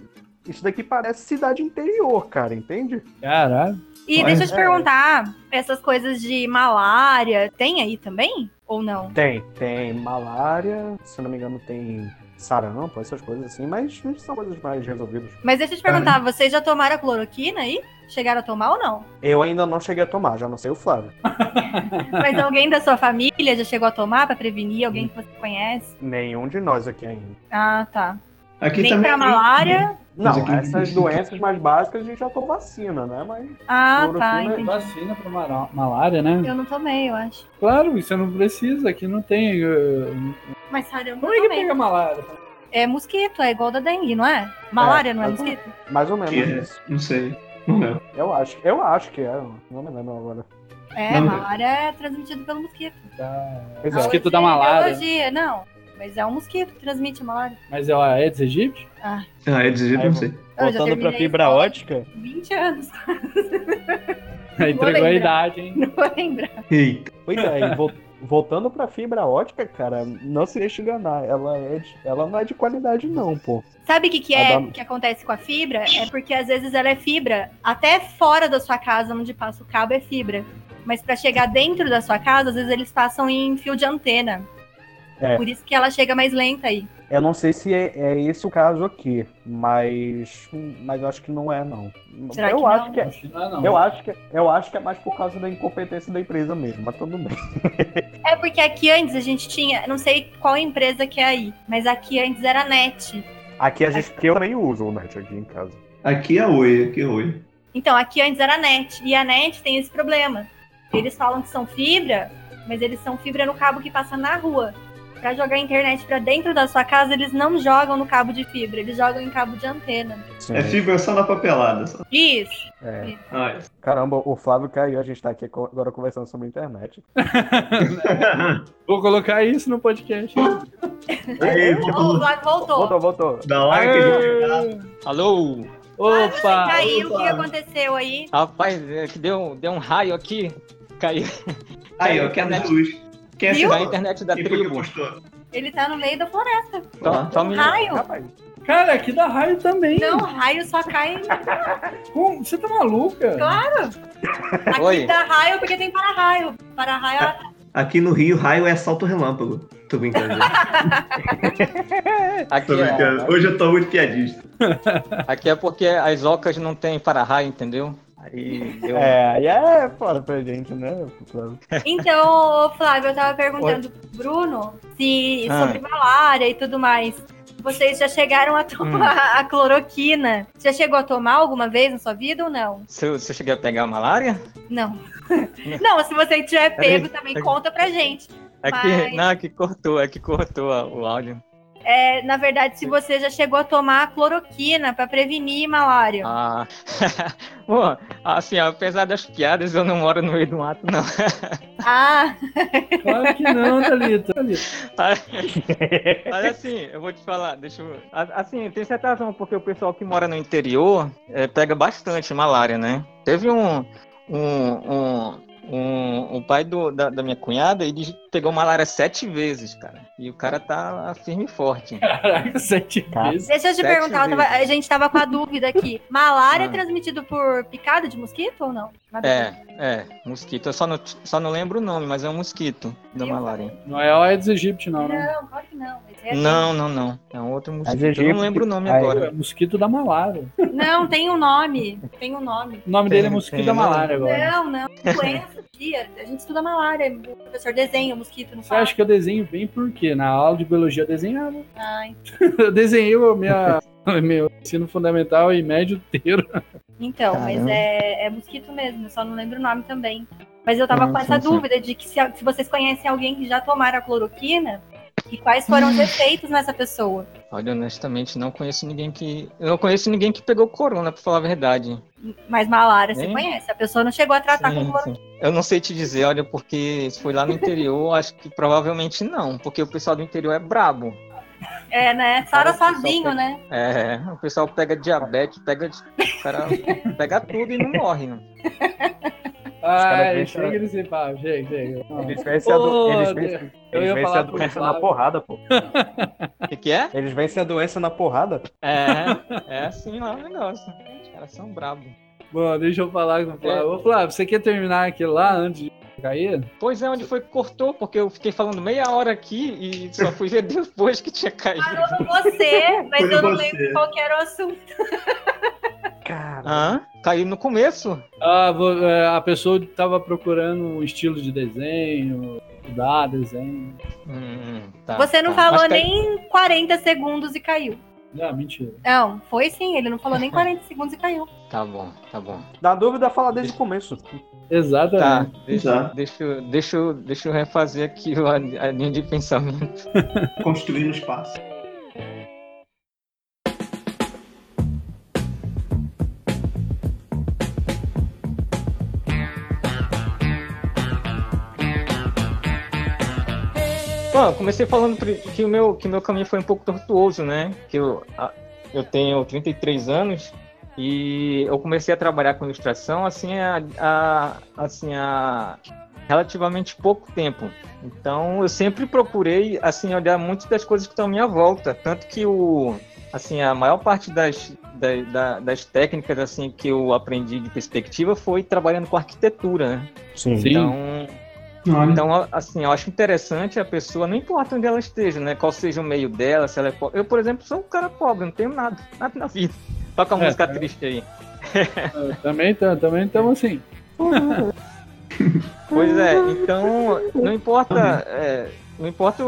Speaker 7: isso daqui parece cidade interior, cara, entende?
Speaker 3: Caralho.
Speaker 4: E
Speaker 5: Olha,
Speaker 4: deixa eu te
Speaker 7: é.
Speaker 4: perguntar, essas coisas de malária, tem aí também? Ou não?
Speaker 7: Tem, tem malária, se não me engano, tem sarampo, essas coisas assim, mas são coisas mais resolvidas.
Speaker 4: Mas deixa eu te perguntar, vocês já tomaram a cloroquina aí? Chegaram a tomar ou não?
Speaker 7: Eu ainda não cheguei a tomar, já não sei o Flávio.
Speaker 4: Mas alguém da sua família já chegou a tomar pra prevenir? Alguém que você conhece?
Speaker 7: Nenhum de nós aqui ainda.
Speaker 4: Ah, tá.
Speaker 5: Aqui
Speaker 4: Nem
Speaker 5: também.
Speaker 4: pra malária?
Speaker 7: Não, essas doenças mais básicas a gente já tomou vacina, né? Mas
Speaker 4: Ah, tá.
Speaker 7: É
Speaker 4: Entendi.
Speaker 3: Vacina pra malária, né?
Speaker 4: Eu não tomei, eu acho.
Speaker 3: Claro, você não precisa, aqui não tem. uh,
Speaker 4: Mas sabe, eu não
Speaker 3: Como é que pega malária?
Speaker 4: É mosquito, é igual da dengue, não é? Malária não é mosquito?
Speaker 7: mais ou menos
Speaker 5: Que é,
Speaker 7: isso.
Speaker 5: não sei. Não é.
Speaker 7: Eu acho, eu acho que é, não me lembro agora.
Speaker 4: É,
Speaker 5: Não.
Speaker 4: malária é transmitido pelo mosquito.
Speaker 3: Tá.
Speaker 7: É.
Speaker 3: Mosquito da
Speaker 4: é
Speaker 3: malária.
Speaker 4: biologia, não. Mas é um mosquito que transmite a malária.
Speaker 3: Mas é o Aedes aegypti?
Speaker 5: Ah, é desse jeito,
Speaker 7: Aí
Speaker 5: não sei.
Speaker 7: Voltando pra fibra ótica,
Speaker 4: 20 anos,
Speaker 3: Entregou a idade, hein?
Speaker 4: não vou lembrar.
Speaker 5: Eita.
Speaker 7: pois é, vol- voltando pra fibra ótica, cara, não se deixe enganar, ela, é de- ela não é de qualidade não, pô.
Speaker 4: Sabe o que, que
Speaker 7: A
Speaker 4: é
Speaker 7: da-
Speaker 4: que acontece com a fibra? É porque às vezes ela é fibra. Até fora da sua casa, onde passa o cabo, é fibra. Mas pra chegar dentro da sua casa, às vezes eles passam em fio de antena.
Speaker 7: É.
Speaker 4: Por isso que ela chega mais lenta aí.
Speaker 7: Eu não sei se é, é esse o caso aqui, mas mas eu acho que não é não.
Speaker 4: Será
Speaker 7: eu
Speaker 4: que
Speaker 7: acho
Speaker 4: não?
Speaker 7: que é,
Speaker 3: Acho que não é, não.
Speaker 7: eu acho que eu acho que é mais por causa da incompetência da empresa mesmo, mas tudo bem.
Speaker 4: É porque aqui antes a gente tinha, não sei qual empresa que é aí, mas aqui antes era net.
Speaker 7: Aqui a gente que eu também uso o net aqui em casa.
Speaker 5: Aqui é oi, aqui é oi.
Speaker 4: Então, aqui antes era net. E a net tem esse problema. Eles falam que são fibra, mas eles são fibra no cabo que passa na rua. Pra jogar a internet pra dentro da sua casa, eles não jogam no cabo de fibra, eles jogam em cabo de antena.
Speaker 7: Sim.
Speaker 5: É fibra só na papelada. Só.
Speaker 4: Isso.
Speaker 7: É.
Speaker 5: Ah,
Speaker 7: Caramba, o Flávio caiu, a gente tá aqui agora conversando sobre internet.
Speaker 3: Vou colocar isso no podcast.
Speaker 5: Aí,
Speaker 4: O
Speaker 5: voltou.
Speaker 4: Vlad voltou.
Speaker 7: Voltou, voltou.
Speaker 5: Da hora que a gente.
Speaker 6: Alô?
Speaker 4: Vlad, você
Speaker 3: Opa!
Speaker 4: caiu, o que aconteceu aí?
Speaker 6: Rapaz, é que deu, deu um raio aqui. Caiu.
Speaker 5: Aí,
Speaker 6: Caiu
Speaker 5: ó,
Speaker 6: a
Speaker 5: queda de
Speaker 6: internet,
Speaker 5: luz. Quem é
Speaker 4: Viu?
Speaker 6: da internet da
Speaker 5: Quem
Speaker 6: tribo.
Speaker 4: Ele tá no meio da floresta.
Speaker 6: Só, só
Speaker 4: Um raio?
Speaker 7: Rapaz,
Speaker 3: Cara, aqui dá raio também.
Speaker 4: Não, raio só cai.
Speaker 3: Como? Você tá maluca?
Speaker 4: Claro. Aqui
Speaker 6: Oi.
Speaker 4: dá raio porque tem para-raio. Para-raio
Speaker 5: Aqui no Rio, raio é salto relâmpago. Tô brincando. gente. Tô
Speaker 6: Aqui é,
Speaker 5: brincando. Hoje eu tô muito piadista.
Speaker 6: aqui é porque as ocas não tem para-raio, entendeu? Aí deu.
Speaker 7: é, aí é foda pra gente, né? Flávio?
Speaker 4: Então, Flávio, eu tava perguntando pro Bruno se
Speaker 6: Ah.
Speaker 4: sobre malária e tudo mais. Vocês já chegaram a tomar a cloroquina? Já chegou a tomar alguma vez na sua vida ou não?
Speaker 6: Se eu, se eu cheguei a pegar malária?
Speaker 4: Não. não, se você tiver pego, também
Speaker 6: Peraí.
Speaker 4: conta pra gente.
Speaker 6: É
Speaker 4: Mas-
Speaker 6: que, não, é que cortou, é que cortou a- o áudio.
Speaker 4: É, na verdade, se você já chegou a tomar cloroquina pra prevenir malária.
Speaker 6: Ah, Bom, assim, apesar das piadas, eu não moro no meio do mato, não.
Speaker 4: Ah,
Speaker 3: Claro que não, Thalita.
Speaker 6: Mas assim, eu vou te falar, deixa eu. Assim, tem certa razão, porque o pessoal que mora no interior eh, pega bastante malária, né? Teve um. Um, um, um, o pai do, da, da minha cunhada, ele pegou malária sete vezes, cara. E o cara tá firme e forte.
Speaker 3: Caraca, sete
Speaker 7: Cara.
Speaker 3: vezes.
Speaker 4: deixa eu te
Speaker 6: Sete
Speaker 4: perguntar, eu tava- a gente tava com a dúvida aqui. Malária é
Speaker 6: Ah.
Speaker 4: transmitido por picada de mosquito ou não? Nada.
Speaker 6: É, é, mosquito. Eu só não, só não lembro o nome, mas é um mosquito da malária.
Speaker 3: Não é o Aedes aegypti, não, né?
Speaker 4: Não, claro que não. é
Speaker 6: Não, não, não. É um outro mosquito. Eu não lembro o nome
Speaker 7: Aí-
Speaker 6: agora.
Speaker 3: É mosquito da malária.
Speaker 4: Não, tem um nome. Tem um nome.
Speaker 3: O nome dele é
Speaker 6: Tem-
Speaker 3: mosquito
Speaker 6: tem
Speaker 3: da
Speaker 6: nome?
Speaker 3: malária agora.
Speaker 4: Não, não. Doença, tia. A gente estuda malária. O professor desenha o mosquito, não
Speaker 3: Você acha que eu desenho bem por quê? Na aula de biologia eu desenhava.
Speaker 4: Ai,
Speaker 3: Eu desenhei o minha, meu ensino fundamental e médio inteiro.
Speaker 4: então, mas
Speaker 6: Caramba.
Speaker 4: é, é mosquito mesmo. Eu só não lembro o nome também. Mas eu tava
Speaker 6: Hum,
Speaker 4: com essa
Speaker 6: sim, sim.
Speaker 4: dúvida de que se, se vocês conhecem alguém que já tomaram a cloroquina e quais foram os efeitos nessa pessoa.
Speaker 6: Olha, honestamente, não conheço ninguém que. Eu não conheço ninguém que pegou corona, pra falar a verdade.
Speaker 4: Mas malária você conhece. A pessoa não chegou a tratar
Speaker 6: Sim,
Speaker 4: com corona.
Speaker 6: sim. Eu não sei te dizer, olha, porque se foi lá no interior, acho que provavelmente não, porque o pessoal do interior é brabo.
Speaker 4: É, né? Sara sozinho,
Speaker 6: pega-
Speaker 4: né?
Speaker 6: É, o pessoal pega diabetes, pega. O cara pega tudo e não morre. Não.
Speaker 3: Ai,
Speaker 7: vêm-
Speaker 3: chega desse papo, chega, chega.
Speaker 7: Eles vencem a, do... Eles vencem... Eles vencem a doença na porrada, pô.
Speaker 6: O que, que é?
Speaker 7: Eles vencem a doença na porrada.
Speaker 6: É, é assim lá o negócio. Os caras são brabos.
Speaker 3: Bom, deixa eu falar com o Flávio. Ô, Flávio, você quer terminar aquilo lá antes de cair?
Speaker 6: Pois é, onde foi que cortou, porque eu fiquei falando meia hora aqui e só fui ver depois que tinha caído.
Speaker 4: Parou no você, mas
Speaker 5: Foi
Speaker 4: eu não
Speaker 5: você.
Speaker 4: lembro qual que era o assunto.
Speaker 7: Cara.
Speaker 6: Hã? Caiu no começo?
Speaker 3: Ah, é, a pessoa estava procurando um estilo de desenho, estudar desenho.
Speaker 6: Hum, tá,
Speaker 4: Você não
Speaker 6: tá.
Speaker 4: falou
Speaker 6: Mas cai-
Speaker 4: nem 40 segundos e caiu.
Speaker 3: Não, mentira.
Speaker 4: Não, foi sim, ele não falou nem 40 segundos e caiu.
Speaker 6: Tá bom, tá bom.
Speaker 7: Na dúvida, fala desde o começo.
Speaker 6: Tá,
Speaker 3: Exatamente.
Speaker 6: deixa,
Speaker 5: Exato.
Speaker 6: deixa, eu- deixa, eu- deixa eu refazer aqui a, a linha de pensamento.
Speaker 5: Construir no espaço.
Speaker 6: Bom, comecei falando que o meu, que meu caminho foi um pouco tortuoso, né? Que eu, a- eu tenho 33 anos e eu comecei a trabalhar com ilustração assim a, a- assim a relativamente pouco tempo. Então eu sempre procurei assim olhar muito das coisas que estão à minha volta, tanto que o assim a maior parte das da- da- das técnicas assim que eu aprendi de perspectiva foi trabalhando com arquitetura, né?
Speaker 7: Sim.
Speaker 3: Sim.
Speaker 6: Então
Speaker 5: Olha,
Speaker 6: então, assim, eu acho interessante a pessoa, não importa onde ela esteja, né? Qual seja o meio dela, se ela é pobre. Eu, por exemplo, sou um cara pobre, não tenho nada, nada na vida. Toca uma
Speaker 3: É,
Speaker 6: música
Speaker 3: é.
Speaker 6: triste aí.
Speaker 3: É, também estamos também tamo assim.
Speaker 6: Pois é, então, não importa, é, não importa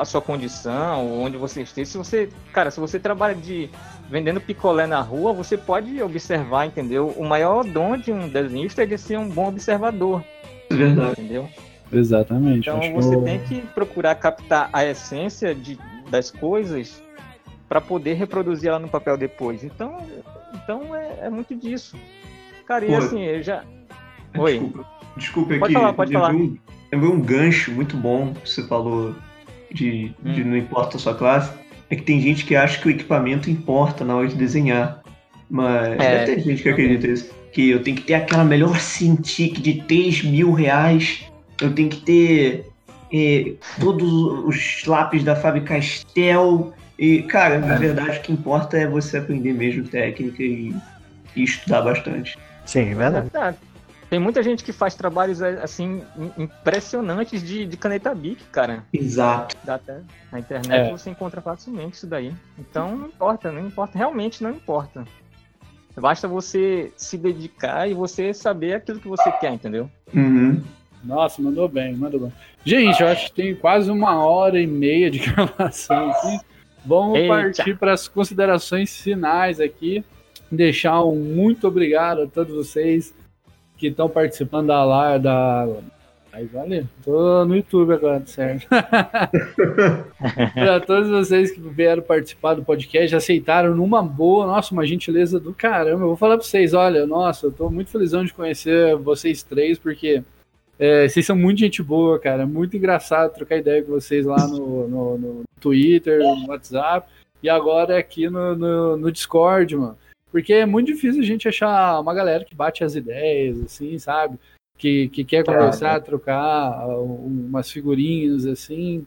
Speaker 6: a sua condição, onde você esteja, se você, cara, se você trabalha de vendendo picolé na rua, você pode observar, entendeu? O maior dom de um desenhista é de ser um bom observador,
Speaker 5: é verdade.
Speaker 6: entendeu?
Speaker 3: Exatamente.
Speaker 6: Então
Speaker 3: acho
Speaker 6: você
Speaker 3: eu-
Speaker 6: tem que procurar captar a essência de, das coisas para poder reproduzir ela no papel depois. Então, então é, é muito disso. Cara, e
Speaker 5: Pô,
Speaker 6: assim, eu já. Oi.
Speaker 5: Desculpa, desculpa aqui.
Speaker 6: Pode falar, pode falar.
Speaker 5: Um, lembrei um gancho muito bom que você falou de, de
Speaker 6: Hum.
Speaker 5: não importa a sua classe. É que tem gente que acha que o equipamento importa na hora de desenhar. Mas
Speaker 6: É,
Speaker 5: deve ter gente que acredita isso. Que eu tenho que ter aquela melhor Cintiq de 3 mil reais. Eu tenho que ter eh, todos os lápis da Faber Castell. E, cara, na verdade, o que importa é você aprender mesmo técnica e, e estudar bastante.
Speaker 7: Sim, é verdade.
Speaker 6: Ah, Tem muita gente que faz trabalhos assim im- impressionantes de, de caneta Bic, cara.
Speaker 5: Exato.
Speaker 6: Dá até na internet
Speaker 3: É.
Speaker 6: você encontra facilmente isso daí. Então não importa, não importa, realmente não importa. Basta você se dedicar e você saber aquilo que você quer, entendeu?
Speaker 5: Uhum.
Speaker 3: Nossa, mandou bem, mandou bem. Gente, eu acho que tem quase uma hora e meia de gravação aqui. Vamos
Speaker 6: Eita.
Speaker 3: partir para as considerações finais aqui. Deixar um muito obrigado a todos vocês que estão participando da live. Da... Aí, valeu. Tô no YouTube agora, certo? para todos vocês que vieram participar do podcast, aceitaram numa boa, nossa, uma gentileza do caramba. Eu vou falar para vocês, olha, nossa, eu tô muito felizão de conhecer vocês três, porque é, vocês são muito gente boa, cara. Muito engraçado trocar ideia com vocês lá no, no, no Twitter, no WhatsApp e agora aqui no, no, no Discord, mano. Porque é muito difícil a gente achar uma galera que bate as ideias, assim, sabe? Que, que quer conversar, trocar uh, umas figurinhas, assim,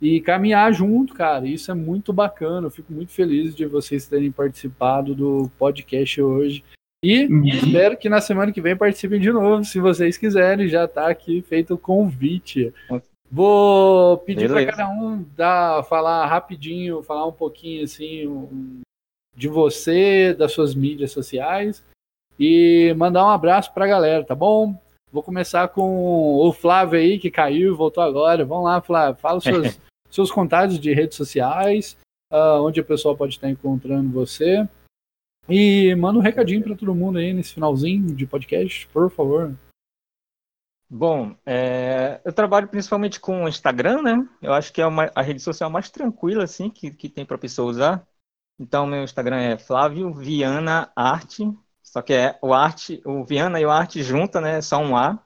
Speaker 3: e caminhar junto, cara. Isso é muito bacana. Eu fico muito feliz de vocês terem participado do podcast hoje. E espero que na semana que vem participem de novo, se vocês quiserem. Já tá aqui feito o convite. Vou pedir para cada um dar, falar rapidinho, falar um pouquinho assim um- de você, das suas mídias sociais e mandar um abraço para a galera, tá bom? Vou começar com o Flávio aí, que caiu e voltou agora. Vamos lá, Flávio. Fala os seus, seus contatos de redes sociais, ah, onde o pessoal pode estar encontrando você. E manda um recadinho para todo mundo aí nesse finalzinho de podcast, por favor.
Speaker 6: Bom, é, eu trabalho principalmente com o Instagram, né? Eu acho que é uma, a rede social mais tranquila, assim, que, que tem para pessoa usar. Então, meu Instagram é Flávio Viana Arte, só que é o arte, o Viana e o arte junta, né? É só um A.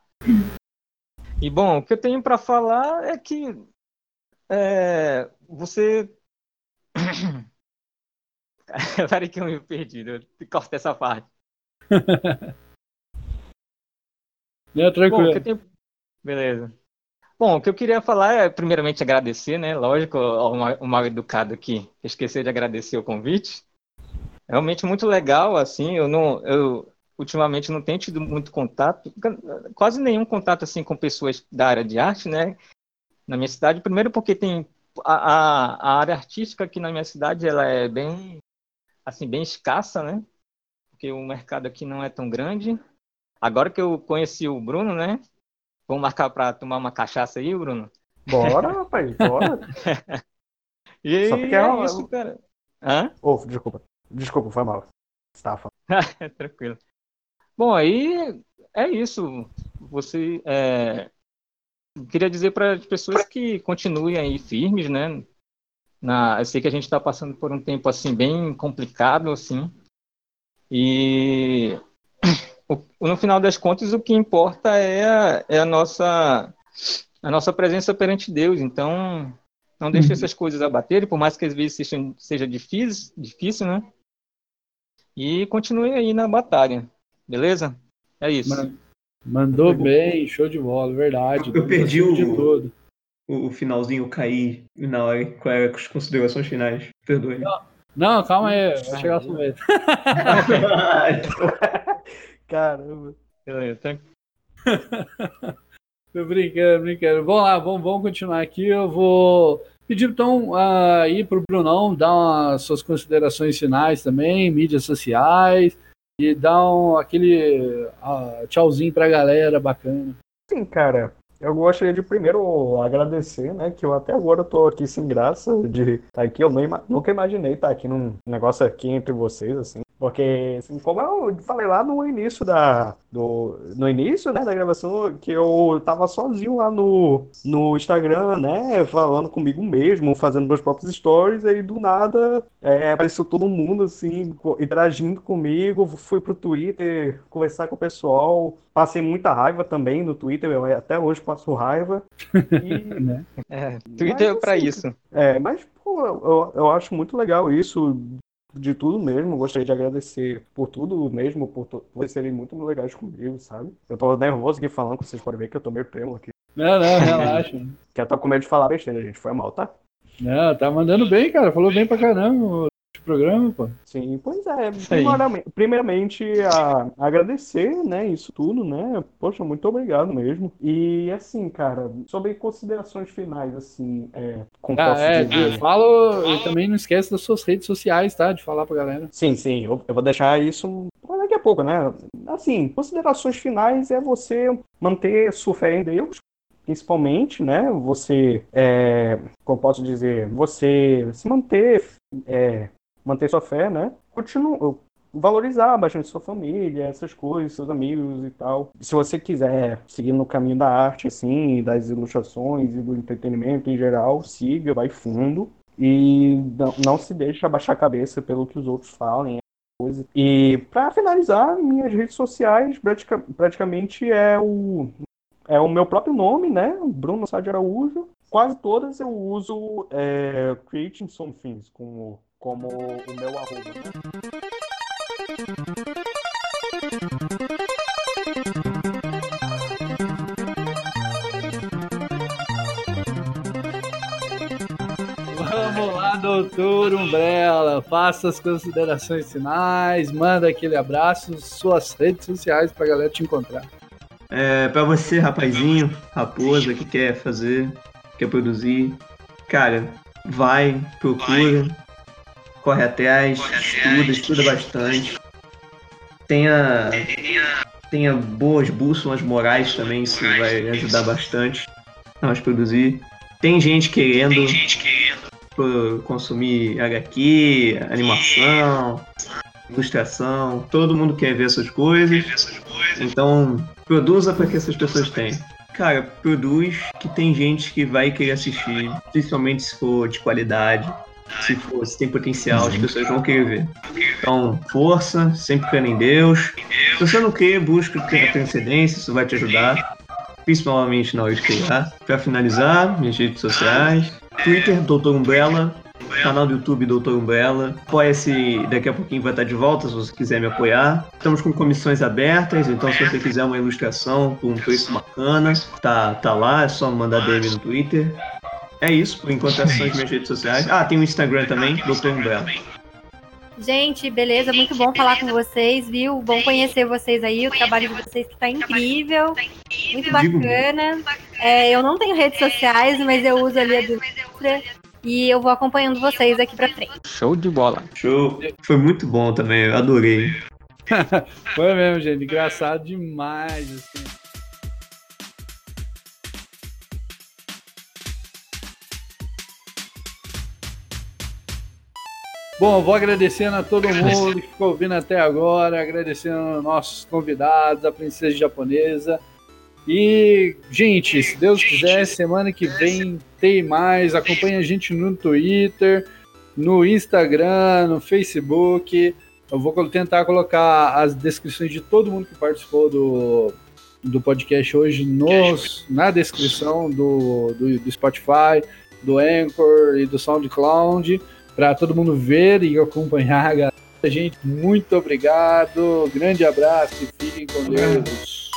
Speaker 6: E bom, o que eu tenho para falar é que é, você. Peraí que eu me perdi, eu corto essa parte.
Speaker 3: Não,
Speaker 6: Bom,
Speaker 3: tranquilo.
Speaker 6: eu tenho... Beleza. Bom, o que eu queria falar é, primeiramente, agradecer, né? Lógico, ao o mal educado aqui, esquecer de agradecer o convite. Realmente muito legal, assim, eu não, eu ultimamente não tenho tido muito contato, quase nenhum contato, assim, com pessoas da área de arte, né? Na minha cidade, primeiro porque tem a, a, a área artística aqui na minha cidade, ela é bem, assim, bem escassa, né? Porque o mercado aqui não é tão grande. Agora que eu conheci o Bruno, né? Vamos marcar para tomar uma cachaça aí, Bruno?
Speaker 7: Bora, rapaz, bora.
Speaker 6: E
Speaker 7: Só porque
Speaker 6: é
Speaker 7: é
Speaker 6: isso, cara. Hã?
Speaker 7: Ô, desculpa. Desculpa, foi mal. Falando.
Speaker 6: Tranquilo. Bom, aí é isso. Você é, queria dizer para as pessoas que continuem aí firmes, né? Na, eu sei que a gente está passando por um tempo assim bem complicado, assim. E o- no final das contas, o que importa é a, é a nossa a nossa presença perante Deus. Então, não deixe essas coisas abaterem, por mais que às vezes seja, seja difícil, difícil, né? E continue aí na batalha, beleza? É isso.
Speaker 3: Man- Mandou bem, show de bola, verdade.
Speaker 5: Eu perdi
Speaker 3: Acima de
Speaker 5: o-
Speaker 3: tudo.
Speaker 5: O, o finalzinho eu caí na hora. Era as considerações finais? Perdoe.
Speaker 3: Não, calma aí, vai chegar o momento.
Speaker 7: Caramba.
Speaker 6: Beleza, tranquilo.
Speaker 3: Tô brincando, brincando. Vamos lá, vamos, vamos continuar aqui. Eu vou pedir então aí pro Brunão dar umas suas considerações finais também, mídias sociais, e dar um, aquele ah, tchauzinho pra galera bacana.
Speaker 7: Sim, cara. Eu gostaria de primeiro agradecer, né? Que eu até agora tô aqui sem graça de estar aqui. Eu nunca imaginei estar aqui num negócio aqui entre vocês, assim. Porque, assim, como eu falei lá no início da. Do, no início, né, da gravação, que eu tava sozinho lá no, no Instagram, né? Falando comigo mesmo, fazendo meus próprios stories, aí do nada é, apareceu todo mundo, assim, interagindo comigo. Fui pro Twitter conversar com o pessoal. Passei muita raiva também no Twitter, eu até hoje passo raiva. E,
Speaker 3: Né?
Speaker 6: É, Twitter é
Speaker 7: Mas,
Speaker 6: pra
Speaker 7: assim,
Speaker 6: isso.
Speaker 7: é, mas, pô, eu, eu acho muito legal isso, de tudo mesmo. Gostaria de agradecer por tudo mesmo, por, por serem muito legais comigo, sabe? Eu tô nervoso aqui falando, que vocês podem ver que eu tô meio trêmulo aqui.
Speaker 3: Não, não, relaxa.
Speaker 7: Que eu tô com medo de falar besteira, gente. Foi mal, tá?
Speaker 3: Não, tá mandando bem, cara. Falou bem pra caramba o programa, pô.
Speaker 7: Sim, pois é. Primeiramente, primeiramente a, agradecer, né, isso tudo, né? Poxa, muito obrigado mesmo. E assim, cara, sobre considerações finais, assim, é, como
Speaker 3: Ah,
Speaker 7: posso
Speaker 3: é,
Speaker 7: dizer?
Speaker 3: fala e também não esquece das suas redes sociais, tá? De falar pra galera.
Speaker 7: Sim, sim, eu, eu vou deixar isso daqui a pouco, né? Assim, considerações finais é você manter sua fé em Deus, principalmente, né? Você, é, como posso dizer, você se manter, é, manter sua fé, né? Continua, valorizar bastante sua família, essas coisas, seus amigos e tal. Se você quiser seguir no caminho da arte, assim, das ilustrações e do entretenimento em geral, siga, vai fundo. E não, não se deixe abaixar a cabeça pelo que os outros falem. Coisa. E para finalizar, minhas redes sociais pratica- praticamente é o, é o meu próprio nome, né? Bruno Sá de Araújo. Quase todas eu uso é, Creating Somethings como, como o meu arroba.
Speaker 3: Vamos lá, doutor Umbrella. Faça as considerações finais, manda aquele abraço, suas redes sociais pra galera te encontrar.
Speaker 5: É, pra você, rapazinho, raposa, que quer fazer, quer produzir, cara, vai, procura, corre atrás, estuda, estuda bastante. Tenha, tenha boas bússolas morais também, isso vai ajudar bastante a nós produzir. Tem gente querendo pro- consumir HQ, animação, ilustração, todo mundo quer ver essas coisas. Então, produza para que essas pessoas tenham. Cara, produz que tem gente que vai querer assistir, principalmente se for de qualidade, se for, se tem potencial, as pessoas vão querer ver. Então, força, sempre crendo em Deus. Se você não crê, busca a transcendência, isso vai te ajudar, principalmente na hora de criar. Para finalizar, minhas redes sociais, Twitter, Doutor Umbrella, canal do YouTube Doutor Umbrella. Apoia-se, daqui a pouquinho vai estar de volta se você quiser me apoiar. Estamos com comissões abertas, então se você quiser uma ilustração por um preço bacana, tá, tá lá, é só mandar DM no Twitter. É isso, por enquanto essas são as minhas redes sociais. Ah, tem o Instagram também, Doutor Umbrella.
Speaker 4: Gente, beleza, muito bom falar com vocês, viu? Bom conhecer vocês aí, o trabalho de vocês que tá incrível, muito bacana. É, eu não tenho redes sociais, mas eu uso ali a do e eu vou acompanhando vocês aqui pra frente.
Speaker 6: Show de bola.
Speaker 5: Show. Foi muito bom também, eu adorei.
Speaker 3: Foi mesmo, gente. Engraçado demais. Assim. Bom, vou agradecendo a todo mundo que ficou ouvindo até agora, agradecendo nossos convidados, a princesa japonesa. E, gente, se Deus quiser, semana que vem tem mais. Acompanhe a gente no Twitter, no Instagram, no Facebook. Eu vou tentar colocar as descrições de todo mundo que participou do, do podcast hoje nos, na descrição do, do, do Spotify, do Anchor e do SoundCloud, para todo mundo ver e acompanhar. Galera. Gente, muito obrigado, grande abraço e fiquem com Deus.